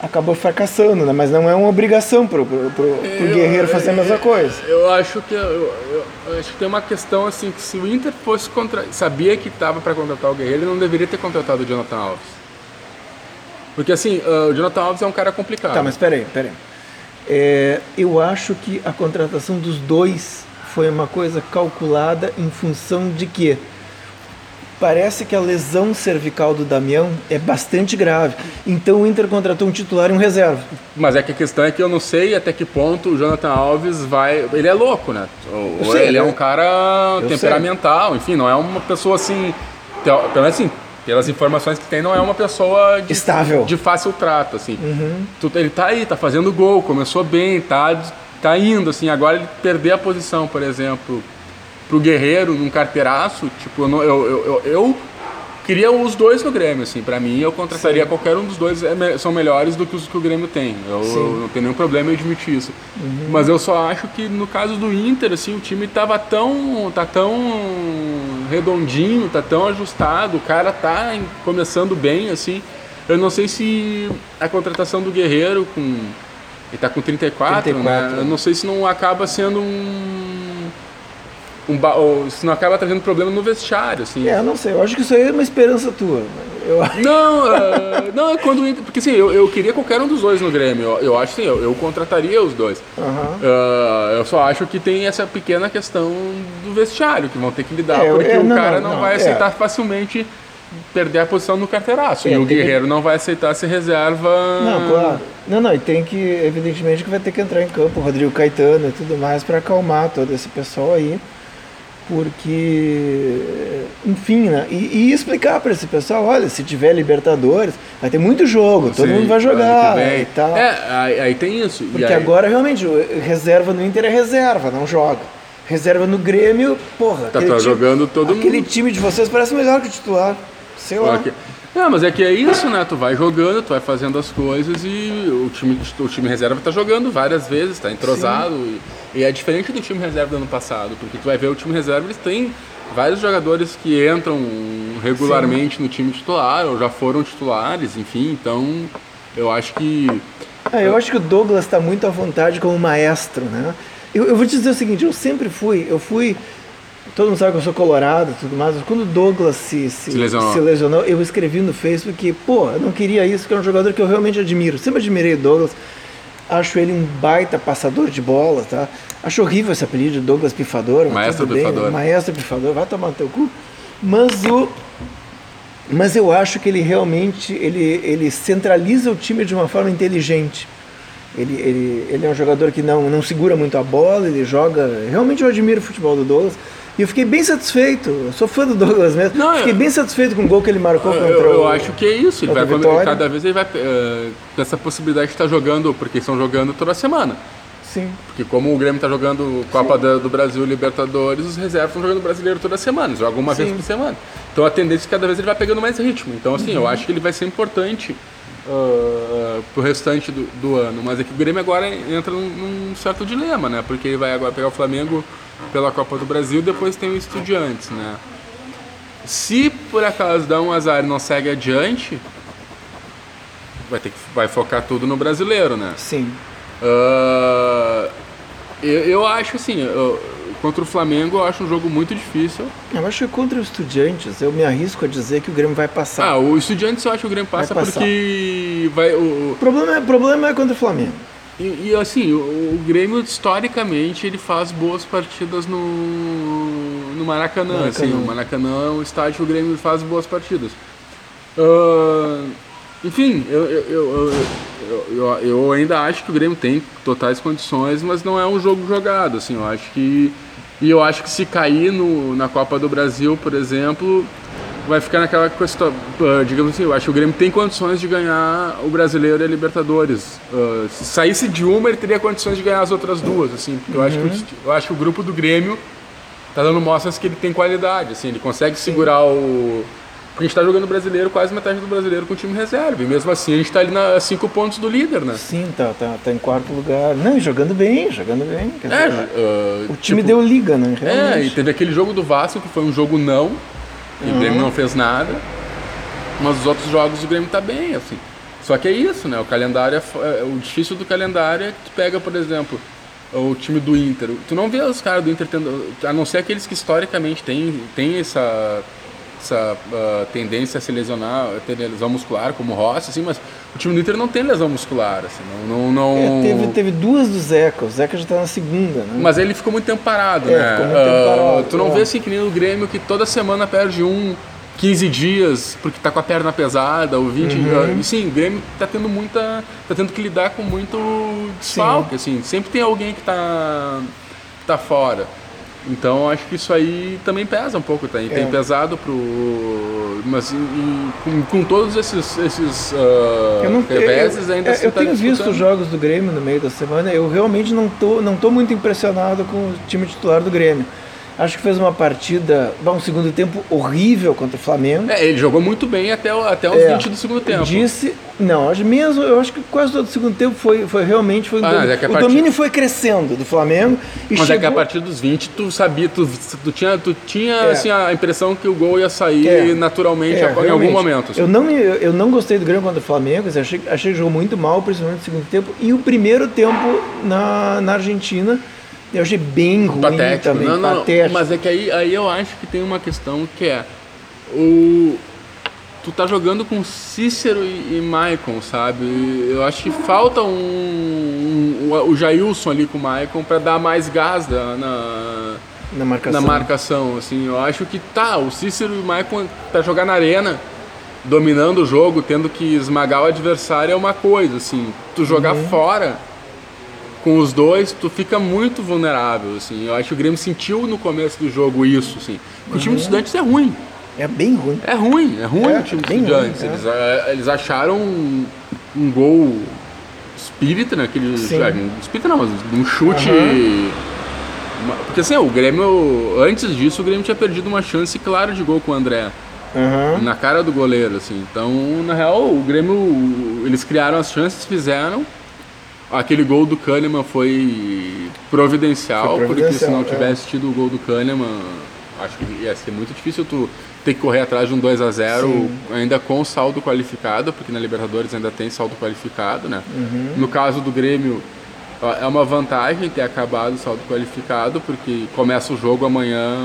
D: acabou fracassando, né? Mas não é uma obrigação pro, pro, pro, pro
A: Eu-
D: Guerreiro fazer a mesma coisa.
A: Eu acho que eu, eu- eu acho que tem uma questão assim que se o Inter fosse contra, sabia que estava para contratar o Guerreiro, ele não deveria ter contratado o Jonathan Alves. Porque assim, ah, o Jonathan Alves é um cara complicado.
D: Tá, mas peraí, peraí. É, eu acho que a contratação dos dois foi uma coisa calculada em função de que parece que a lesão cervical do Damião é bastante grave. Então o Inter contratou um titular e um reserva.
A: Mas é que a questão é que eu não sei até que ponto o Jonathan Alves vai. Ele é louco, né? Ou-
D: sei,
A: ele é
D: eu-
A: um cara
D: eu
A: temperamental, enfim, não é uma pessoa assim. Pelo menos assim, pelas informações que tem, não é uma pessoa de,
D: Estável.
A: de fácil trato, assim. Tu- Ele tá aí, tá fazendo gol, começou bem, tá, tá indo, assim. Agora ele perder a posição, por exemplo, pro Guerreiro num carteiraço, tipo, eu, não- eu, eu, eu, eu queria os dois no Grêmio, assim. Pra mim, eu contrataria qualquer um dos dois, é são melhores do que os que o Grêmio tem. Eu, eu não tenho nenhum problema em admitir isso. Mas eu só acho que no caso do Inter, assim, o time tava tão, tá tão redondinho, tá tão ajustado, o cara tá em- começando bem, assim. Eu não sei se a contratação do Guerreiro com ele tá com 34,
D: 34,
A: né? Eu não sei se não acaba sendo um um ba- se não acaba trazendo problema no vestiário, assim.
D: É, eu não sei, eu acho que isso aí é uma esperança tua. Eu,
A: Não, ah, (laughs) não é quando porque assim, eu, eu queria qualquer um dos dois no Grêmio. Eu, eu acho assim, eu, eu contrataria os dois.
D: Aham.
A: Ah, eu só acho que tem essa pequena questão do vestiário que vão ter que lidar,
D: É,
A: porque
D: é,
A: o cara
D: não,
A: não,
D: não,
A: vai
D: é.
A: aceitar facilmente perder a posição no carteiraço.
D: É,
A: e o
D: tem que-
A: Guerreiro não vai aceitar ser reserva.
D: Não, claro. Não, não, e tem que, evidentemente, que vai ter que entrar em campo o Rodrigo Caetano e tudo mais para acalmar todo esse pessoal aí. Porque, enfim, né? E, e explicar para esse pessoal: olha, se tiver Libertadores, vai ter muito jogo, todo
A: Sim,
D: mundo vai jogar e tal.
A: É, aí, aí tem isso.
D: Porque
A: aí-
D: agora realmente reserva no Inter é reserva, não joga. Reserva no Grêmio, porra.
A: Tá,
D: aquele
A: tá
D: time-
A: jogando todo
D: Aquele
A: mundo.
D: time de vocês parece melhor que o titular. Sei lá.
A: Que- Não, mas é que é isso, né? Tu vai jogando, tu vai fazendo as coisas e o time, o time reserva tá jogando várias vezes, tá entrosado. E, e é diferente do time reserva do ano passado, porque tu vai ver o time reserva, eles têm vários jogadores que entram regularmente no time titular, ou já foram titulares, enfim, então eu acho que.
D: Ah, eu acho que o Douglas está muito à vontade como maestro, né? Eu, eu vou te dizer o seguinte, eu sempre fui, eu fui, todo mundo sabe que eu sou colorado e tudo mais, mas quando o Douglas se, se,
A: Se lesionou.
D: se lesionou, eu escrevi no Facebook que, pô, eu não queria isso, porque é um jogador que eu realmente admiro. Sempre admirei o Douglas, acho ele um baita passador de bola, tá? Acho horrível esse apelido Douglas Pifador.
A: Maestro
D: bem,
A: Pifador.
D: Maestro Pifador, vai tomar no teu cu. Mas o, mas eu acho que ele realmente ele, ele centraliza o time de uma forma inteligente. Ele, ele, ele é um jogador que não, não segura muito a bola, ele joga. Realmente eu admiro o futebol do Douglas. E eu fiquei bem satisfeito. Eu sou fã do Douglas mesmo.
A: Não, eu-
D: fiquei bem satisfeito com o gol que ele marcou
A: Eu,
D: contra
A: eu
D: o.
A: acho que é isso. Ele vai,
D: Vitória.
A: cada vez ele vai com essa possibilidade de estar jogando, porque estão jogando toda semana.
D: Sim.
A: Porque como o Grêmio está jogando Copa da- do Brasil Libertadores, os reservas estão jogando brasileiro toda semana, jogam uma vez por semana. Então a tendência é que cada vez ele vai pegando mais ritmo. Então assim,
D: Uhum.
A: eu acho que ele vai ser importante uh, pro restante do, do ano. Mas é que o Grêmio agora entra num, num certo dilema, né? Porque ele vai agora pegar o Flamengo pela Copa do Brasil, depois tem o Estudiantes, né? Se por acaso dá um azar e não segue adiante, vai ter que vai focar tudo no brasileiro, né?
D: Sim.
A: Ah, eu, eu acho assim, eu- contra o Flamengo eu acho um jogo muito difícil.
D: Eu acho que contra os estudiantes, eu me arrisco a dizer que o Grêmio vai passar.
A: Ah, o Estudiantes eu acho que o Grêmio passa
D: Vai
A: porque vai o, o-
D: O problema é, o problema é contra o Flamengo.
A: E, e, assim, o, o Grêmio historicamente ele faz boas partidas no no Maracanã,
D: Maracanã.
A: assim, o Maracanã é um estádio que o Grêmio faz boas partidas. Ah, enfim, eu, eu, eu- eu ainda acho que o Grêmio tem totais condições, mas não é um jogo jogado, assim, eu acho que e eu acho que se cair no, na Copa do Brasil, por exemplo, vai ficar naquela questão, ah, digamos assim, eu acho que o Grêmio tem condições de ganhar o Brasileiro e a Libertadores. Ah, se saísse de uma, ele teria condições de ganhar as outras duas, assim, porque eu acho que o, eu acho que o grupo do Grêmio tá dando mostras que ele tem qualidade, assim, ele consegue segurar o. Porque a gente tá jogando brasileiro, quase metade do brasileiro com o time reserva. E mesmo assim a gente tá ali na cinco pontos do líder, né?
D: Sim, tá, tá, tá em quarto lugar. Não, e jogando bem, jogando bem.
A: É,
D: dizer,
A: ah,
D: o time
A: tipo,
D: deu liga, né?
A: É, e
D: Realmente.
A: teve aquele jogo do Vasco que foi um jogo não, e o Grêmio não fez nada. Mas os outros jogos o Grêmio tá bem, assim. Só que é isso, né? O calendário é, é- o difícil do calendário é que tu pega, por exemplo, o time do Inter. Tu não vê os caras do Inter tendo. A não ser aqueles que historicamente têm, têm essa, essa ah, tendência a se lesionar, a ter lesão muscular, como o Rossi, assim, mas o time do Inter não tem lesão muscular, assim. Não, não,
D: É,
A: não-
D: teve, teve duas do Zeca, o Zeca já tá na segunda, né?
A: mas ele ficou muito tempo parado,
D: É,
A: né?
D: ficou muito tempo
A: Ah,
D: parado,
A: tu não
D: é.
A: vê assim que nem o Grêmio que toda semana perde um, 15 dias, porque tá com a perna pesada, ou 20.
D: Uhum.
A: sim, o Grêmio tá tendo muita. tá tendo que lidar com muito desfalque, assim. Sempre tem alguém que tá. tá fora. Então eu acho que isso aí também pesa um pouco, tem, tem
D: É.
A: pesado pro. Mas e- e com, com todos esses, esses ah,
D: Eu, não,
A: reveses
D: eu,
A: ainda
D: é,
A: assim
D: eu
A: tá
D: tenho visto os jogos do Grêmio no meio da semana, eu realmente não tô, não tô muito impressionado com o time titular do Grêmio. Acho que fez uma partida, um segundo tempo horrível contra o Flamengo.
A: É, ele jogou muito bem até, até os
D: É,
A: 20 do segundo tempo.
D: Disse, não, mesmo, eu acho que quase todo o segundo tempo foi, foi realmente foi um
A: Ah,
D: domínio.
A: é que a
D: o domínio foi crescendo do Flamengo e
A: Mas é
D: chegou
A: que a partir dos 20 tu sabia, tu, tu tinha, tu tinha
D: É.
A: assim, a impressão que o gol ia sair
D: É.
A: naturalmente
D: É,
A: em algum momento. assim.
D: Eu não, me- eu não gostei do Grêmio contra o Flamengo, assim, achei, achei que jogou muito mal, principalmente no segundo tempo. E o primeiro tempo na, na Argentina, eu achei bem ruim
A: patético.
D: também,
A: não, não,
D: patético.
A: mas é que aí, aí eu acho que tem uma questão que é o tu tá jogando com Cícero e, e Maicon, sabe? Eu acho que falta um, um- o Jailson ali com o Maicon para dar mais gás da- na
D: na marcação.
A: na marcação, assim, eu acho que tá, o Cícero e o Maicon pra jogar na arena, dominando o jogo, tendo que esmagar o adversário é uma coisa, assim, tu jogar
D: Uhum.
A: fora com os dois, tu fica muito vulnerável, assim, eu acho que o Grêmio sentiu no começo do jogo isso, assim, o time do Estudiantes é ruim,
D: É bem ruim.
A: é ruim, é ruim
D: É,
A: o time do
D: bem
A: Estudiantes,
D: ruim, é.
A: eles, ah, eles acharam um, um gol espírita naquele,
D: Sim.
A: ah, um espírita não, mas um chute... Uma- Porque assim, o Grêmio, antes disso, o Grêmio tinha perdido uma chance clara de gol com o André,
D: Aham.
A: na cara do goleiro, assim. Então, na real, o Grêmio, eles criaram as chances, fizeram. Aquele gol do Kahneman foi providencial,
D: Foi
A: porque se
D: providencial,
A: não
D: é.
A: tivesse tido o gol do Kahneman, acho que ia ser muito difícil tu ter que correr atrás de um 2 a 0
D: Sim.
A: ainda com saldo qualificado, porque na Libertadores ainda tem saldo qualificado, né?
D: Uhum.
A: No caso do Grêmio, é uma vantagem ter acabado o saldo qualificado, porque começa o jogo amanhã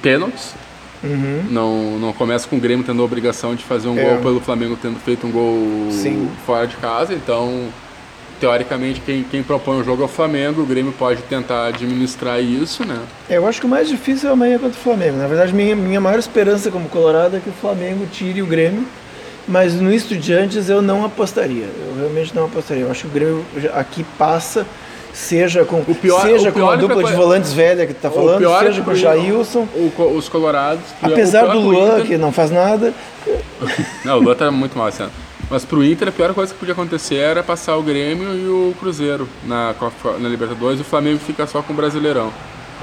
A: pênaltis.
D: Uhum.
A: Não, não começa com o Grêmio tendo a obrigação de fazer um
D: É.
A: gol pelo Flamengo tendo feito um gol
D: Sim.
A: fora de casa, então teoricamente quem, quem propõe o jogo é o Flamengo, o Grêmio pode tentar administrar isso, né?
D: É, Eu acho que o mais difícil é amanhã contra o Flamengo. Na verdade, minha, minha maior esperança como colorado é que o Flamengo tire o Grêmio. Mas no Estudiantes eu não apostaria. Eu realmente não apostaria. Eu acho que o Grêmio aqui passa, seja com,
A: O pior-
D: seja
A: o
D: com
A: pior
D: a
A: é
D: dupla
A: pra-
D: de volantes velha que tu tá falando,
A: é
D: seja com o Jailson.
A: o os colorados...
D: Apesar
A: o
D: do Luan,
A: Inter-
D: que não faz nada, (laughs)
A: Não, o Luan tá muito mal esse ano. Mas pro Inter, a pior coisa que podia acontecer era passar o Grêmio e o Cruzeiro na, na Libertadores e o Flamengo fica só com o Brasileirão.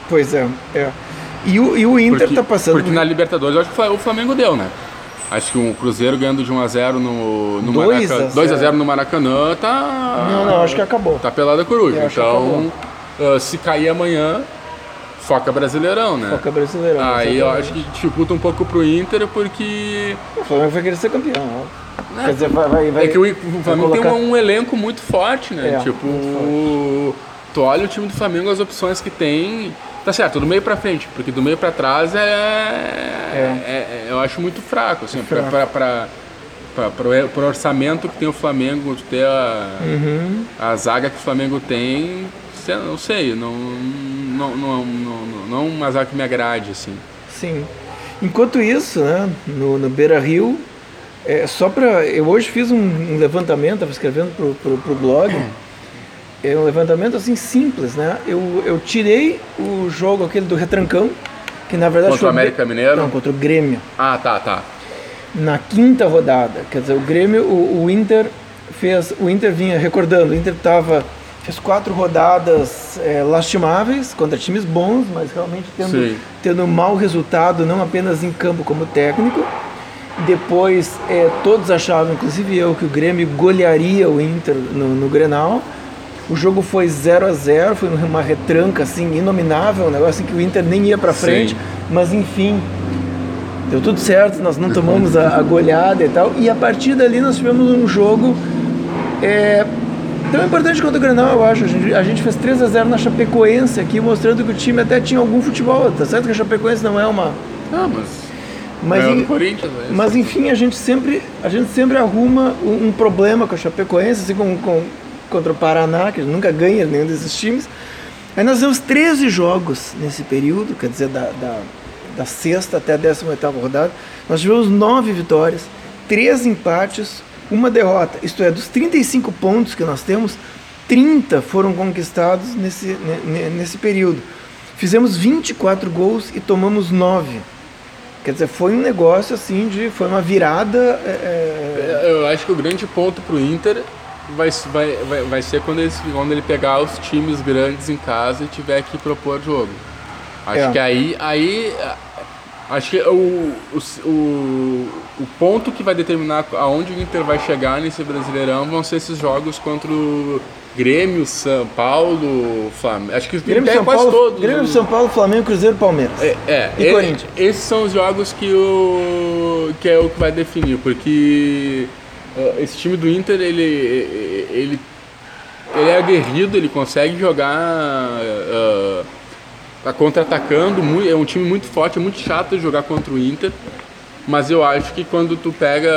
D: pois é. é. E, o, e o Inter
A: Porque,
D: tá passando.
A: porque na Libertadores eu acho que o Flamengo deu, né? Acho que o Cruzeiro ganhando de 1x0 no, no
D: 2 a
A: Maracanã.
D: 0.
A: 2x0 no Maracanã tá.
D: Não, não, acho que acabou.
A: Tá pelada coruja.
D: Eu
A: Então, ah, se cair amanhã, foca Brasileirão, né?
D: Foca brasileiro.
A: Aí eu acho que dificulta um pouco pro Inter, porque.
D: O Flamengo vai querer ser campeão. ó. Quer dizer, vai. vai, vai
A: É que o, o Flamengo
D: colocar-
A: tem um, um elenco muito forte, né?
D: É,
A: tipo, tu olha o time do Flamengo, as opções que tem. Tá certo, do meio pra frente, porque do meio pra trás é. é- é- eu acho muito fraco, assim,
D: fraco.
A: pra, pra, pra- pro, pro orçamento que tem o Flamengo, ter a,
D: Uhum.
A: a zaga que o Flamengo tem, não sei, não, não, não, não, não, não uma zaga que me agrade, assim.
D: Sim. Enquanto isso, né, no, no Beira Rio, é, só para. Eu hoje fiz um, um levantamento, estava escrevendo pro, pro, pro blog. É um levantamento assim simples, né? Eu, eu tirei o jogo aquele do retrancão, que na verdade
A: Contra o América Mineiro?
D: Não, contra o Grêmio.
A: Ah, tá, tá.
D: Na quinta rodada, quer dizer, o Grêmio, o, o Inter fez, o Inter vinha recordando, o Inter tava fez quatro rodadas é, lastimáveis contra times bons, mas realmente tendo
A: Sim.
D: tendo um mau resultado, não apenas em campo como técnico. Depois, é, todos achavam, inclusive eu, que o Grêmio golearia o Inter no, no Grenal. O jogo foi 0 a 0 foi uma retranca assim, inominável, um negócio que o Inter nem ia para frente,
A: Sim.
D: mas enfim, deu tudo certo, nós não tomamos a, a goleada e tal. E a partir dali nós tivemos um jogo é, tão importante quanto o Grenal, eu acho. A gente, a gente fez 3 a 0 na Chapecoense aqui, mostrando que o time até tinha algum futebol. Tá certo que a Chapecoense não é uma.
A: Ah, mas.
D: Mas,
A: ganhou
D: em-
A: né?
D: mas enfim, a gente sempre, a gente sempre arruma um, um problema com a Chapecoense, assim como com, contra o Paraná, que nunca ganha nenhum desses times. Aí nós temos 13 jogos nesse período, quer dizer, da, da, da sexta até a 18 rodada. Nós tivemos 9 vitórias, 3 empates, uma derrota. Isto é, dos 35 pontos que nós temos, 30 foram conquistados nesse, ne- ne- nesse período. Fizemos 24 gols e tomamos 9. Quer dizer, foi um negócio assim de. Foi uma virada. é, é,
A: Eu acho que o grande ponto pro Inter vai, vai, vai, vai ser quando ele, quando ele pegar os times grandes em casa e tiver que propor jogo. Acho
D: É.
A: que aí, aí acho que o, o, o, o ponto que vai determinar aonde o Inter vai chegar nesse Brasileirão vão ser esses jogos contra o Grêmio, São Paulo, Flamengo. Acho que
D: Grêmio,
A: pega
D: São
A: quase
D: Paulo,
A: todos.
D: Grêmio, São Paulo, Flamengo, Cruzeiro, Palmeiras.
A: é, é,
D: E
A: e-
D: Corinthians?
A: Esses são os jogos que o que é o que vai definir, porque uh, esse time do Inter ele ele ele é aguerrido, ele consegue jogar uh, tá contra-atacando, é um time muito forte, é muito chato jogar contra o Inter, mas eu acho que quando tu pega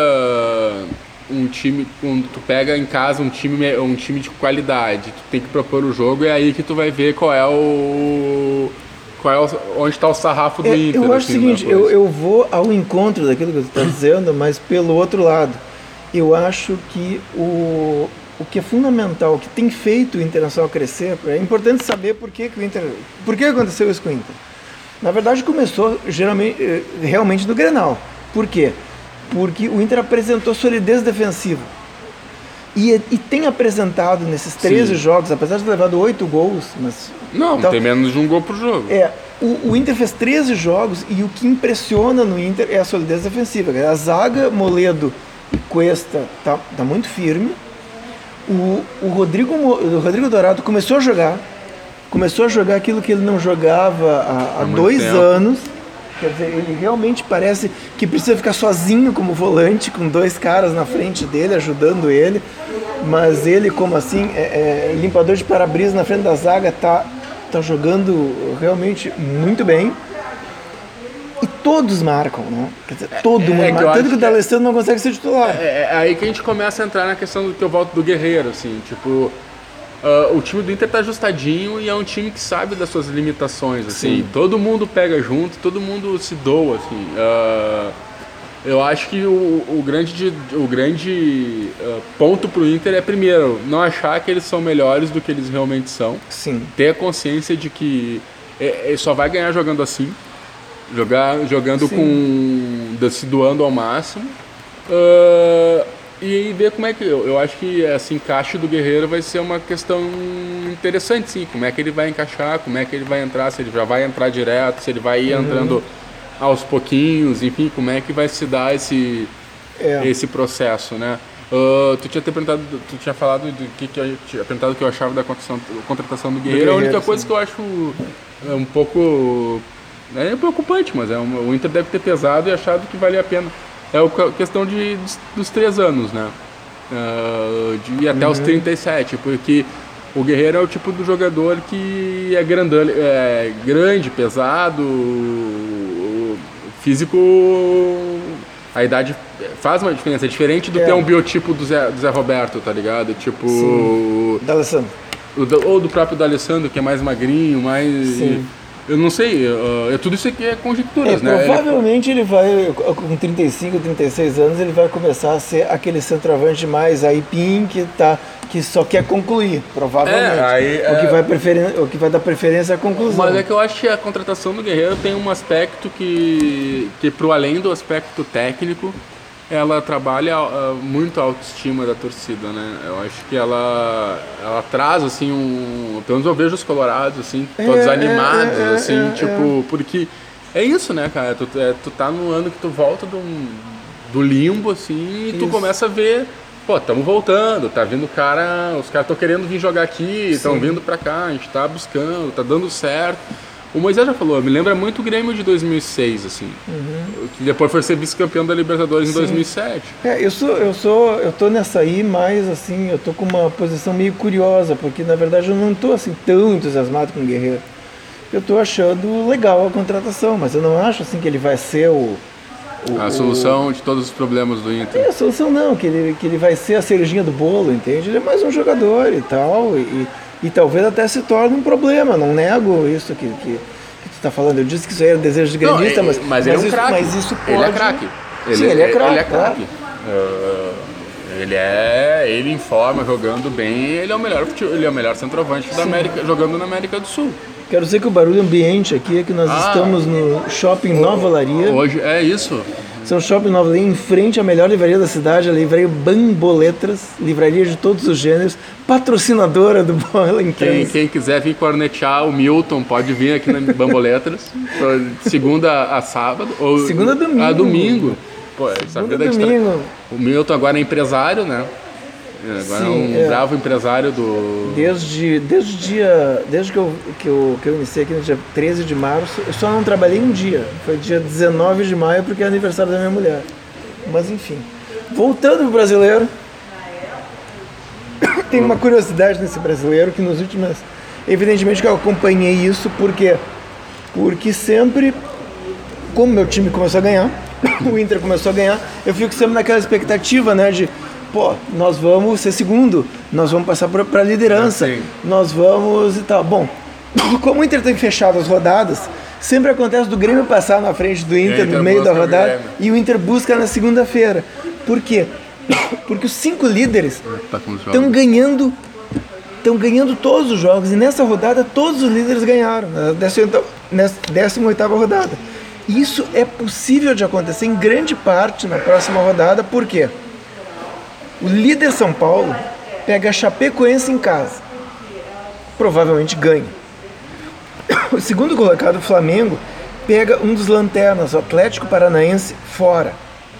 A: um time, quando tu pega em casa um time, me- um time de qualidade, tu tem que propor o jogo, é aí que tu vai ver qual é o, qual é o, onde está o sarrafo do
D: É,
A: Inter.
D: eu acho o
A: assim,
D: seguinte,
A: né,
D: eu,
A: pois.
D: eu vou ao encontro daquilo que você está dizendo, mas pelo outro lado, eu acho que o, o que é fundamental, o que tem feito o Internacional crescer, é importante saber por que, que o Inter. Por que aconteceu isso com o Inter? Na verdade começou geralmente, eh, realmente no Grenal. Por quê? Porque o Inter apresentou solidez defensiva. E, e tem apresentado nesses 13
A: Sim.
D: jogos, apesar de ter levado 8 gols, mas
A: Não,
D: Então-
A: tem menos de um gol por jogo.
D: é, o, o Inter fez 13 jogos e o que impressiona no Inter é a solidez defensiva. A zaga, Moledo e Cuesta tá, tá muito firme. O, o, Rodrigo, o Rodrigo Dourado começou a jogar. Começou a jogar aquilo que ele não jogava há, há dois
A: tempo.
D: anos. Quer dizer, ele realmente parece que precisa ficar sozinho como volante, com dois caras na frente dele, ajudando ele. Mas ele, como assim, é, é, limpador de para-brisa na frente da zaga, tá, tá jogando realmente muito bem. Todos marcam, né? Quer dizer, todo
A: é
D: mundo
A: que eu
D: marca. Tanto que o
A: que é-
D: D'Alessandro não consegue ser titular.
A: É, é aí que a gente começa a entrar na questão do que eu volto do Guerreiro, assim, tipo. ah, o time do Inter tá ajustadinho e é um time que sabe das suas limitações, assim. Todo mundo pega junto, todo mundo se doa, assim. Ah, eu acho que o, o grande, de- o grande ah, ponto pro Inter é, primeiro, não achar que eles são melhores do que eles realmente são.
D: Sim.
A: Ter a consciência de que é, é, só vai ganhar jogando assim. Jogar, jogando
D: Sim.
A: com. se doando ao máximo. Ah, e ver como é que. Eu, eu acho que esse encaixe do Guerreiro vai ser uma questão interessante, sim. Como é que ele vai encaixar, como é que ele vai entrar, se ele já vai entrar direto, se ele vai ir
D: Uhum.
A: entrando aos pouquinhos, enfim, como é que vai se dar esse,
D: É.
A: esse processo, né? Ah, tu tinha perguntado, tu tinha falado do que, que eu tinha perguntado que eu achava da contratação, contratação do Guerreiro. a
D: Guerreiro,
A: única coisa
D: sim.
A: que eu acho é um pouco é preocupante, mas é uma- o Inter deve ter pesado e achado que valia a pena. É a questão de, dos, dos três anos, né? Ah, de ir até
D: Uhum.
A: os 37, porque o Guerreiro é o tipo do jogador que é, grandão, é grande, pesado, físico. A idade faz uma diferença. É diferente do
D: É.
A: ter um biotipo do Zé, do Zé Roberto, tá ligado? Tipo.
D: Sim. D'Alessandro.
A: o do- ou do próprio D'Alessandro, que é mais magrinho, mais.
D: Sim.
A: Eu não sei, uh, é tudo isso aqui é
D: É,
A: conjecturas, né? Ele-
D: provavelmente ele vai, com 35, 36 anos, ele vai começar a ser aquele centroavante mais aipim que, tá, que só quer concluir, provavelmente.
A: É, aí,
D: o, que
A: é-
D: vai preferen- o que vai dar preferência à conclusão.
A: Mas é que eu acho que a contratação do Guerreiro tem um aspecto que, que pro além do aspecto técnico, ela trabalha ah, muito a autoestima da torcida, né? Eu acho que ela, ela traz, assim, um... Pelo menos eu vejo os colorados, assim, todos
D: É,
A: animados,
D: é, é,
A: assim,
D: é,
A: tipo... Porque é isso, né, cara? Tu, é, tu tá no ano que tu volta do, do limbo, assim, e tu
D: Isso.
A: começa a ver... Pô, estamos voltando, tá vindo cara... Os caras estão querendo vir jogar aqui, estão vindo pra cá, a gente tá buscando, tá dando certo. O Moisés já falou, me lembra muito o Grêmio de 2006, assim. Que depois foi ser vice-campeão da Libertadores em
D: Uhum. Sim.
A: 2007.
D: É, eu sou, eu sou, eu tô nessa aí, mas assim, eu tô com uma posição meio curiosa, porque na verdade eu não tô assim tão entusiasmado com o Guerreiro. Eu tô achando legal a contratação, mas eu não acho assim que ele vai ser o, o-
A: A
D: o-
A: solução de todos os problemas do Inter.
D: É, a solução não, que ele, que ele vai ser a cerejinha do bolo, entende? Ele é mais um jogador e tal, e, e talvez até se torne um problema, não nego isso que, que, que tu tá falando. Eu disse que isso aí era desejo de
A: Não,
D: gremista,
A: é-
D: mas,
A: mas é um
D: isso,
A: craque.
D: mas isso pode...
A: Ele é craque.
D: Sim, ele é craque,
A: Ele é
D: claro.
A: craque. Ele é, ele informa, jogando bem, ele é o melhor, ele é o melhor centroavante da América, jogando na América do Sul.
D: Quero dizer que o barulho ambiente aqui é que nós
A: Ah.
D: estamos no Shopping Nova Laria.
A: Hoje é isso.
D: São Shopping Nova Laria, em frente à melhor livraria da cidade, a livraria Bamboletras, livraria de todos os gêneros, patrocinadora do Bola em
A: Quem, quem quiser vir cornetear o Milton pode vir aqui na Bamboletras, (laughs) segunda a sábado. Ou,
D: Segunda a domingo.
A: A domingo. Pô,
D: Segunda a
A: tra-
D: domingo.
A: O Milton agora é empresário, né? É, Agora
D: Sim,
A: é um
D: é.
A: bravo empresário do.
D: Desde, desde o dia. Desde que eu, que, eu, que eu iniciei aqui no dia 13 de março, eu só não trabalhei um dia. Foi dia 19 de maio, porque é aniversário da minha mulher. Mas enfim. Voltando pro brasileiro. (coughs) Tem uma curiosidade nesse brasileiro que nos últimos. Evidentemente que eu acompanhei isso, por quê? Porque sempre, como meu time começou a ganhar, (coughs) o Inter começou a ganhar, eu fico sempre naquela expectativa, né, de, pô, nós vamos ser segundo, nós vamos passar para a liderança, nós vamos e tal. Bom, (laughs) como o Inter tem fechado as rodadas, sempre acontece do Grêmio passar na frente do Inter
A: Inter
D: no meio da
A: o
D: rodada e o Inter busca na segunda-feira. Por quê? (coughs) Porque os cinco líderes
A: Tá
D: estão
A: jogos.
D: ganhando estão ganhando todos os jogos e nessa rodada todos os líderes ganharam na 18ª nessa 18ª rodada. Isso é possível de acontecer em grande parte na próxima rodada, por quê? O líder São Paulo pega a Chapecoense em casa. Provavelmente ganha. O segundo colocado, o Flamengo, pega um dos lanternas, o Atlético Paranaense, fora.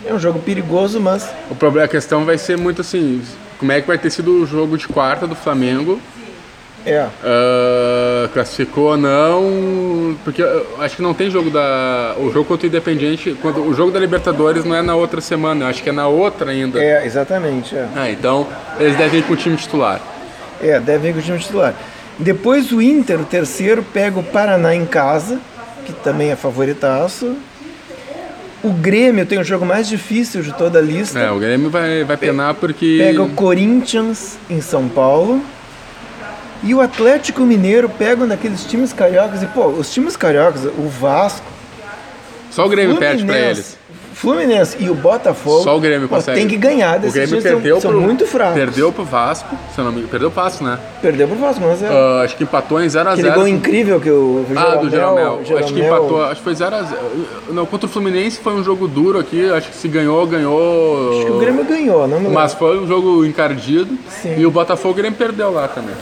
D: É um jogo perigoso, mas
A: O problema, a questão vai ser muito assim, como é que vai ter sido o jogo de quarta do Flamengo?
D: É.
A: Ah, classificou ou não? Porque acho que não tem jogo da. O jogo contra o Independiente. Quando, o jogo da Libertadores não é na outra semana, eu acho que é na outra ainda.
D: É, exatamente. É.
A: Ah, então eles devem ir com o time titular.
D: É, deve ir com o time titular. Depois o Inter, o terceiro, pega o Paraná em casa, que também é favoritaço. O Grêmio tem o jogo mais difícil de toda a lista.
A: É, o Grêmio vai, vai penar porque.
D: Pega o Corinthians em São Paulo. E o Atlético Mineiro pega um daqueles times cariocas. E, pô, os times cariocas, o Vasco,
A: Só o Grêmio perde pra eles.
D: Fluminense e o Botafogo.
A: Só o Grêmio
D: pô,
A: consegue.
D: Tem que ganhar
A: O
D: desses
A: Grêmio
D: times, são-
A: perdeu
D: são,
A: pro,
D: muito fracos.
A: Perdeu pro Vasco, se eu não me engano. Perdeu o Vasco, né?
D: Perdeu pro Vasco, mas é.
A: Ah, acho que empatou em 0x0.
D: Aquele gol incrível que o
A: Ah, do Jeromel.
D: Jeromel
A: Acho que empatou, acho que foi 0x0. Não, contra o Fluminense foi um jogo duro aqui. Acho que se ganhou, ganhou.
D: Acho que o Grêmio ganhou, não me lembro.
A: Mas foi um jogo encardido.
D: Sim.
A: E o Botafogo o Grêmio perdeu lá também.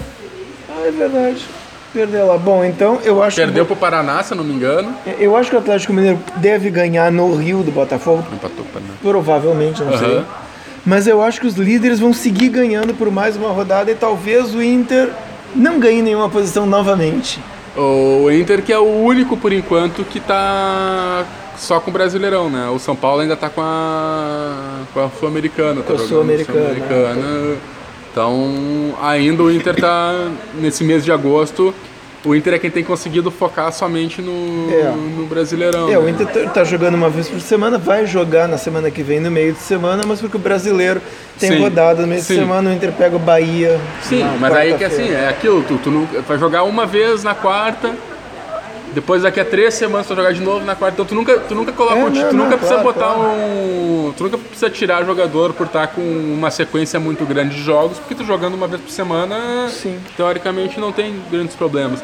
D: É verdade. Perdeu lá. Bom, então eu acho
A: Perdeu
D: que.
A: pro Paraná, se eu não me engano.
D: Eu acho que o Atlético Mineiro deve ganhar no Rio do Botafogo.
A: Empatou Paraná.
D: Provavelmente, não sei.
A: Aham.
D: Mas eu acho que os líderes vão seguir ganhando por mais uma rodada e talvez o Inter não ganhe nenhuma posição novamente.
A: O Inter que é o único por enquanto que tá só com o Brasileirão, né? O São Paulo ainda tá com a com a Sul-Americana, tá jogando
D: Sul-Americana,
A: Sul-Americana. Então, ainda o Inter tá nesse mês de agosto, o Inter é quem tem conseguido focar somente no,
D: É.
A: no Brasileirão.
D: É, o
A: né?
D: Inter tá- tá jogando uma vez por semana, vai jogar na semana que vem no meio de semana, mas porque o brasileiro tem
A: Sim,
D: rodada no meio
A: sim.
D: de semana, o Inter pega o Bahia.
A: Sim, mas aí que assim, é aquilo, tu, tu não, vai jogar uma vez na quarta, depois daqui a três semanas tu vai jogar de novo na quarta, então tu nunca, tu nunca coloca
D: É,
A: um
D: não,
A: tu
D: não,
A: nunca precisa
D: claro,
A: botar
D: claro.
A: um. Tu nunca precisa tirar jogador por estar com uma sequência muito grande de jogos, porque tu jogando uma vez por semana,
D: Sim.
A: teoricamente não tem grandes problemas.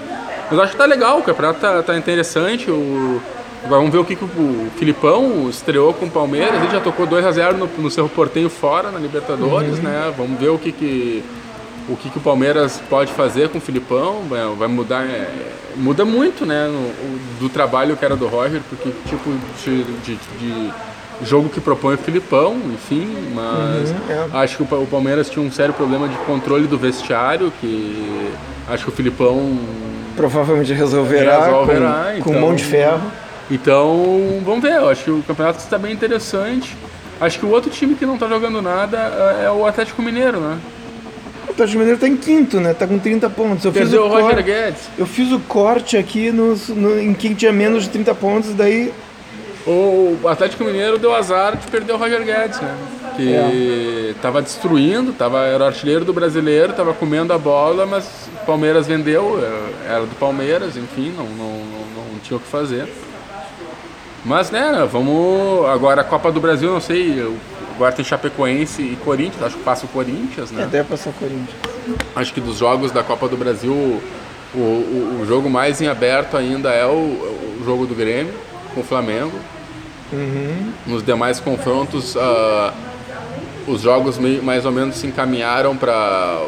A: Mas eu acho que tá legal, o campeonato tá, tá interessante. O, agora vamos ver o que, que o Filipão estreou com o Palmeiras. Ele já tocou 2x0 no, no Cerro Portenho fora na Libertadores,
D: Uhum.
A: né? Vamos ver o que, que, o, que, que o Palmeiras pode fazer com o Filipão. Vai, mudar. é, muda muito, né? no- do trabalho que era do Roger, porque tipo de, de- de jogo que propõe o Filipão, enfim, mas
D: Uhum, é.
A: acho que o Pa- o Palmeiras tinha um sério problema de controle do vestiário, que acho que o Filipão
D: Provavelmente resolverá,
A: Resolverá,
D: com, com
A: então.
D: mão de ferro.
A: Então, vamos ver. Eu acho que o campeonato está bem interessante. Acho que o outro time que não está jogando nada é o Atlético Mineiro, né?
D: O Atlético Mineiro tá em quinto, né? Tá com 30 pontos. Eu fiz
A: Perdeu
D: o
A: o Roger Guedes.
D: eu fiz o corte aqui nos, no- em quem tinha menos de 30 pontos, daí
A: O Atlético Mineiro deu azar de perder o Roger Guedes, né? Que estava destruindo, tava, era o artilheiro do brasileiro, estava comendo a bola, mas o Palmeiras vendeu, eh, era do Palmeiras, enfim, não, não, não, não tinha o que fazer. Mas, né, vamos. Agora a Copa do Brasil, não sei, agora tem Chapecoense e Corinthians, acho que passa o Corinthians, né?
D: até passar o Corinthians.
A: Acho que dos jogos da Copa do Brasil, o, o, o jogo mais em aberto ainda é o, o jogo do Grêmio com o Flamengo. Nos demais confrontos, ah, os jogos mais ou menos se encaminharam para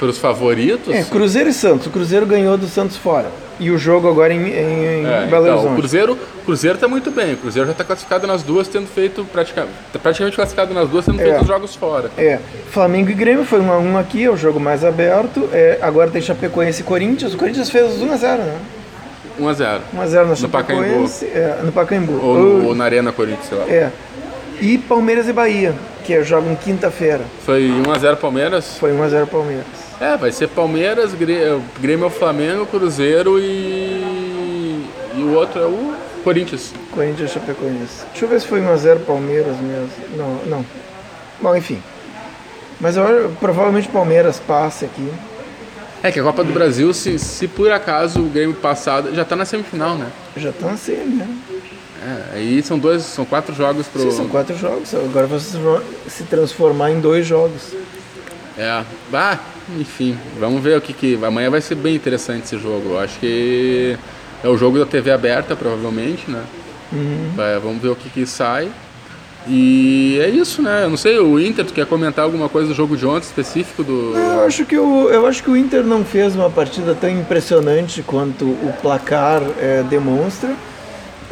A: os favoritos.
D: É, Cruzeiro e Santos. O Cruzeiro ganhou do Santos fora. E o jogo agora em, em, em
A: É,
D: Belo
A: então, o
D: Horizonte.
A: Cruzeiro, o Cruzeiro tá muito bem. O Cruzeiro já está classificado nas duas, tendo feito praticamente, tá praticamente classificado nas duas, tendo
D: É.
A: feito os jogos fora.
D: É, Flamengo e Grêmio foi 1 a 1 aqui, é o jogo mais aberto. É, agora tem Chapecoense e Corinthians. O Corinthians fez 1 a 0, né?
A: 1 a 0
D: 1 a 0 na
A: No Pacaembu.
D: Chapecoense, é, no Pacaembu.
A: ou, no- ou na Arena Corinthians, sei lá.
D: É. E Palmeiras e Bahia, que é jogo em quinta-feira.
A: Foi 1 a 0 Palmeiras.
D: Foi 1 a 0 Palmeiras.
A: É, vai ser Palmeiras, Grê- Grêmio, Flamengo, Cruzeiro e. E o outro é o Corinthians.
D: Corinthians Chapecoense. Deixa eu ver se foi 1 a 0 Palmeiras mesmo. Não, não. Bom, enfim. Mas eu, provavelmente Palmeiras passe aqui.
A: É que a Copa do Brasil, se, se por acaso o Grêmio passado, já tá na semifinal, né?
D: Já tá na semi, né?
A: É, aí são dois, são quatro jogos pro.
D: Sim, são quatro jogos. Agora vão se transformar em dois jogos.
A: É. Ah, enfim, vamos ver o que que. Amanhã vai ser bem interessante esse jogo. Eu acho que é o jogo da TV aberta, provavelmente, né? Vai- vamos ver o que que sai. E é isso, né? Eu não sei, o Inter, tu quer comentar alguma coisa do jogo de ontem específico do.
D: Eu acho que o, eu acho que o Inter não fez uma partida tão impressionante quanto o placar é, demonstra.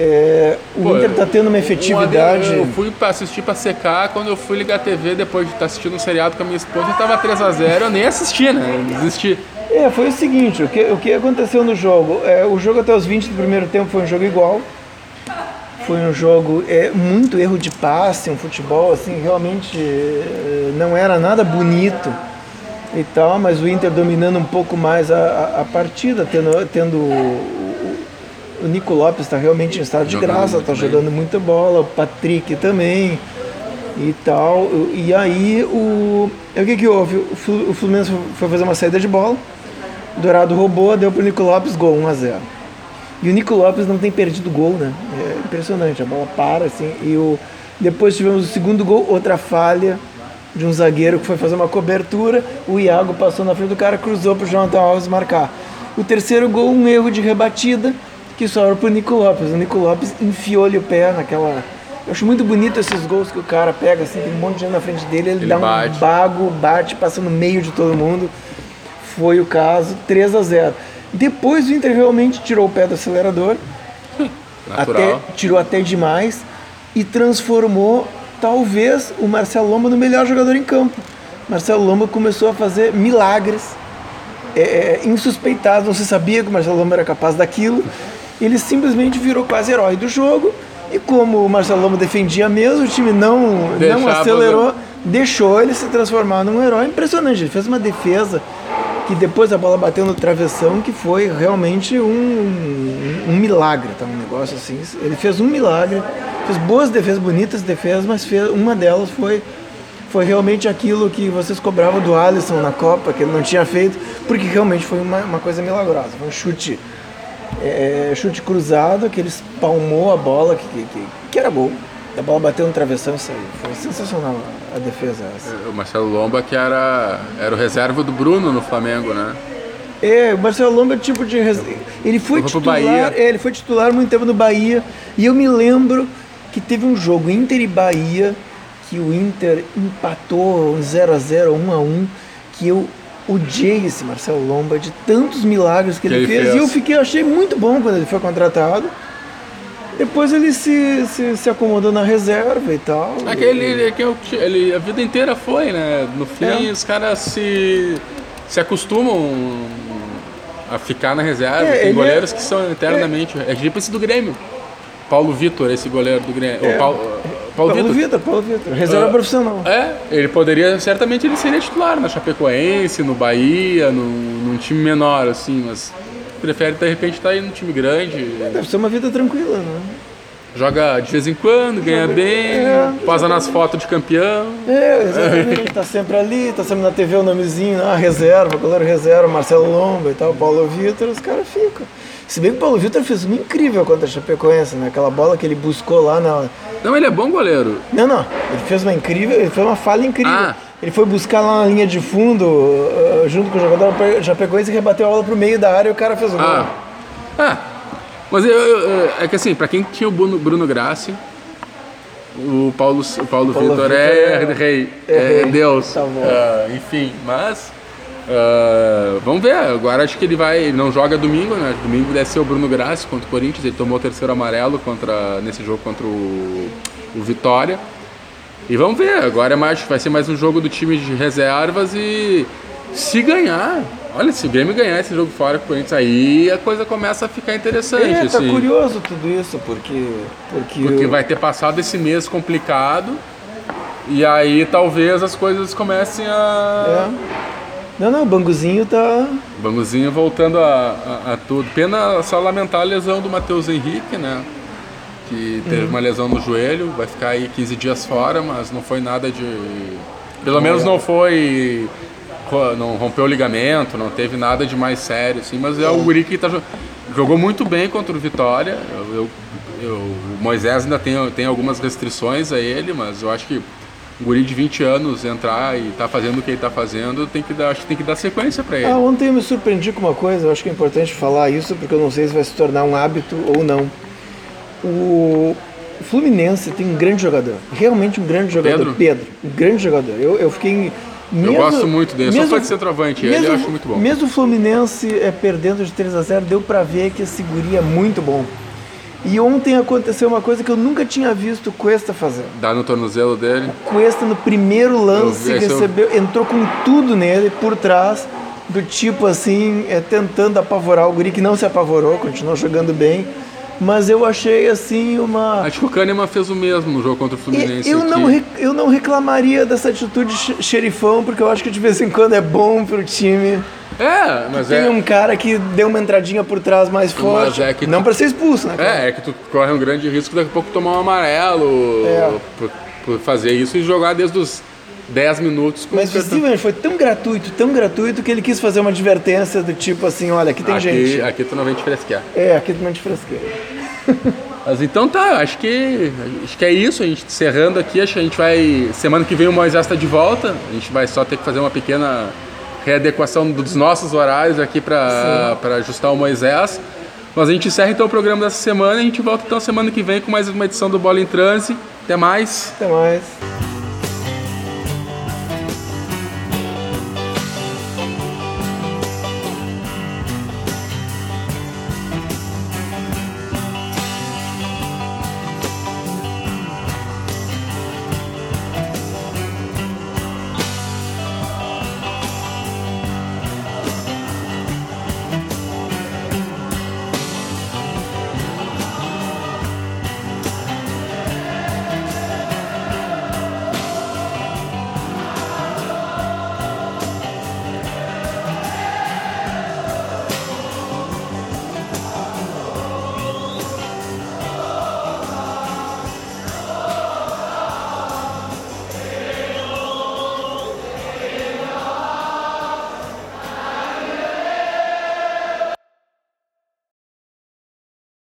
D: É, o
A: Pô,
D: Inter está tendo uma efetividade.
A: Eu fui pra assistir pra secar, quando eu fui ligar a TV depois de estar assistindo um seriado com a minha esposa, tava 3x0, eu nem assisti, né? Eu desisti.
D: É, foi o seguinte, o que, o que aconteceu no jogo? É, o jogo até os 20 do primeiro tempo foi um jogo igual. Foi um jogo é, muito erro de passe, um futebol assim, realmente é, não era nada bonito e tal, mas o Inter dominando um pouco mais a, a- a partida, tendo, tendo o, o Nico Lopes está realmente em estado de
A: Jogando
D: graça, está
A: bem.
D: jogando muita bola, o Patrick também e tal. E aí o, o que que houve? O Flu- o Fluminense foi fazer uma saída de bola, Dourado roubou, deu pro Nico Lopes, gol 1 a 0. E o Nico Lopes não tem perdido gol, né? É impressionante, a bola para assim. E o depois tivemos o segundo gol, outra falha de um zagueiro que foi fazer uma cobertura, o Iago passou na frente do cara, cruzou pro Jonathan Alves marcar. O terceiro gol, um erro de rebatida que sobra pro Nico Lopes. O Nico Lopes enfiou-lhe o pé naquela eu acho muito bonito esses gols que o cara pega, assim, tem um monte de gente na frente dele, ele,
A: Ele
D: dá um
A: bate.
D: bago, bate, passa no meio de todo mundo. Foi o caso, 3 a 0 Depois o Inter realmente tirou o pé do acelerador, (laughs) até, tirou até demais e transformou talvez o Marcelo Lomba no melhor jogador em campo. Marcelo Lomba começou a fazer milagres é, é, insuspeitados, não se sabia que o Marcelo Lomba era capaz daquilo. Ele simplesmente virou quase herói do jogo. E como o Marcelo Lomba defendia mesmo, o time não, não acelerou, deixou ele se transformar num herói impressionante. Ele fez uma defesa que depois a bola bateu no travessão, que foi realmente um, um, um milagre, tá? Um negócio assim. Ele fez um milagre, fez boas defesas, bonitas defesas, mas fez, uma delas foi foi realmente aquilo que vocês cobravam do Alisson na Copa, que ele não tinha feito, porque realmente foi uma, uma coisa milagrosa. Foi um chute, é, chute cruzado, que ele espalmou a bola, que, que, que, era gol. A bola bateu no travessão e saiu. Foi sensacional a defesa essa.
A: O Marcelo Lomba, que era, era o reserva do Bruno no Flamengo, né?
D: É, o Marcelo Lomba é tipo de. res- Ele foi titular. É, ele foi titular muito tempo no Bahia. E eu me lembro que teve um jogo Inter e Bahia, que o Inter empatou 0x0, 1x1, que eu odiei esse Marcelo Lomba de tantos milagres que,
A: Que
D: ele,
A: ele
D: fez.
A: fez.
D: E eu fiquei, achei muito bom quando ele foi contratado. Depois ele se, se, se acomodou na reserva e tal.
A: Aquele, ele, que eu- ele, a vida inteira foi, né? No fim,
D: É.
A: os caras se, se acostumam a ficar na reserva.
D: É,
A: Tem
D: ele
A: goleiros
D: é-
A: que são eternamente. É, tipo esse do Grêmio. Paulo Vitor, esse goleiro do Grêmio.
D: É.
A: O Paulo, Paulo,
D: Paulo
A: Vitor.
D: Paulo Vitor. Reserva
A: Ah,
D: profissional.
A: É, ele poderia, certamente ele seria titular na Chapecoense, no Bahia, no, num time menor, assim, mas prefere de repente estar aí num time grande.
D: Deve ser uma vida tranquila, né?
A: Joga de vez em quando, ganha bem,
D: É.
A: posa nas fotos de campeão.
D: É, exatamente. tá sempre ali, tá sempre na TV o nomezinho, ah, reserva, goleiro reserva, Marcelo Lomba e tal, Paulo Vitor, os caras ficam. Se bem que o Paulo Vitor fez uma incrível contra a Chapecoense, né? Aquela bola que ele buscou lá na.
A: Não, ele é bom goleiro.
D: Não, não. Ele fez uma incrível, ele fez uma falha incrível.
A: Ah.
D: Ele foi buscar lá na linha de fundo, uh, junto com o jogador da Chapecoense, e rebateu a bola pro meio da área e o cara fez o gol.
A: Ah. Ah. Mas eu, eu- eu- é que assim, pra quem tinha o Bruno, Bruno Grassi, o Paulo, o Paulo,
D: Paulo
A: Vitor
D: Vitor
A: é,
D: é-
A: rei,
D: é
A: é. Deus.
D: Tá bom.
A: Ah, enfim, mas ah, vamos ver. Agora acho que ele vai. Ele não joga domingo, né? Domingo deve ser o Bruno Grassi contra o Corinthians. Ele tomou o terceiro amarelo contra, nesse jogo contra o, o Vitória. E vamos ver, agora é mais, vai ser mais um jogo do time de reservas e se ganhar, olha, se o Grêmio ganhar esse jogo fora com o Corinthians, aí a coisa começa a ficar interessante.
D: É, tá
A: assim,
D: curioso tudo isso, porque. Porque,
A: Porque vai ter passado esse mês complicado e aí talvez as coisas comecem a.
D: É. Não, não, o Banguzinho tá.
A: Banguzinho voltando a, a- a tudo. Pena só lamentar a lesão do Matheus Henrique, né? Que teve uma lesão no joelho, vai ficar aí 15 dias fora, mas não foi nada de. Pelo menos não foi não rompeu o ligamento, não teve nada de mais sério, assim, mas é o guri que tá, jogou muito bem contra o Vitória. Eu, eu, eu, o Moisés ainda tem, tem algumas restrições a ele, mas eu acho que um guri de 20 anos entrar e tá fazendo o que ele tá fazendo, tem que dar, acho que tem que dar sequência para ele.
D: Ah, ontem eu me surpreendi com uma coisa, eu acho que é importante falar isso, porque eu não sei se vai se tornar um hábito ou não. O Fluminense tem um grande jogador, realmente um grande jogador.
A: Pedro?
D: Pedro um grande jogador. Eu, eu fiquei.
A: eu gosto muito dele, só foi de centroavante, ele eu acho muito bom.
D: Mesmo o Fluminense é, perdendo de 3 a 0 deu para ver que esse guri é muito bom. E ontem aconteceu uma coisa que eu nunca tinha visto o Cuesta fazer.
A: Dá no tornozelo dele.
D: O Cuesta no primeiro lance recebeu, eu... entrou com tudo nele por trás, do tipo assim, é, tentando apavorar o guri que não se apavorou, continuou jogando bem. Mas eu achei assim uma.
A: Acho que o Kahneman fez o mesmo no jogo contra o Fluminense.
D: Eu, não, eu não reclamaria dessa atitude xerifão, porque eu acho que de vez em quando é bom pro time.
A: É, mas
D: tem
A: é.
D: Tem um cara que deu uma entradinha por trás mais forte. É não tu... para ser expulso, né?
A: Cara? É, é que tu corre um grande risco daqui a pouco tomar um amarelo é. por, por, fazer isso e jogar desde os 10 minutos. Com
D: mas visivelmente foi tão gratuito, tão gratuito que ele quis fazer uma advertência do tipo assim, olha, aqui tem
A: aqui,
D: gente.
A: Aqui tu não vem te fresquear.
D: É, aqui tu não te fresquear. (laughs)
A: Mas então tá, acho que acho que é isso, a gente encerrando aqui, acho que a gente vai. Semana que vem o Moisés está de volta, a gente vai só ter que fazer uma pequena readequação dos nossos horários aqui para ajustar o Moisés. Mas a gente encerra então o programa dessa semana e a gente volta então semana que vem com mais uma edição do Bola em Transe. Até mais.
D: Até mais.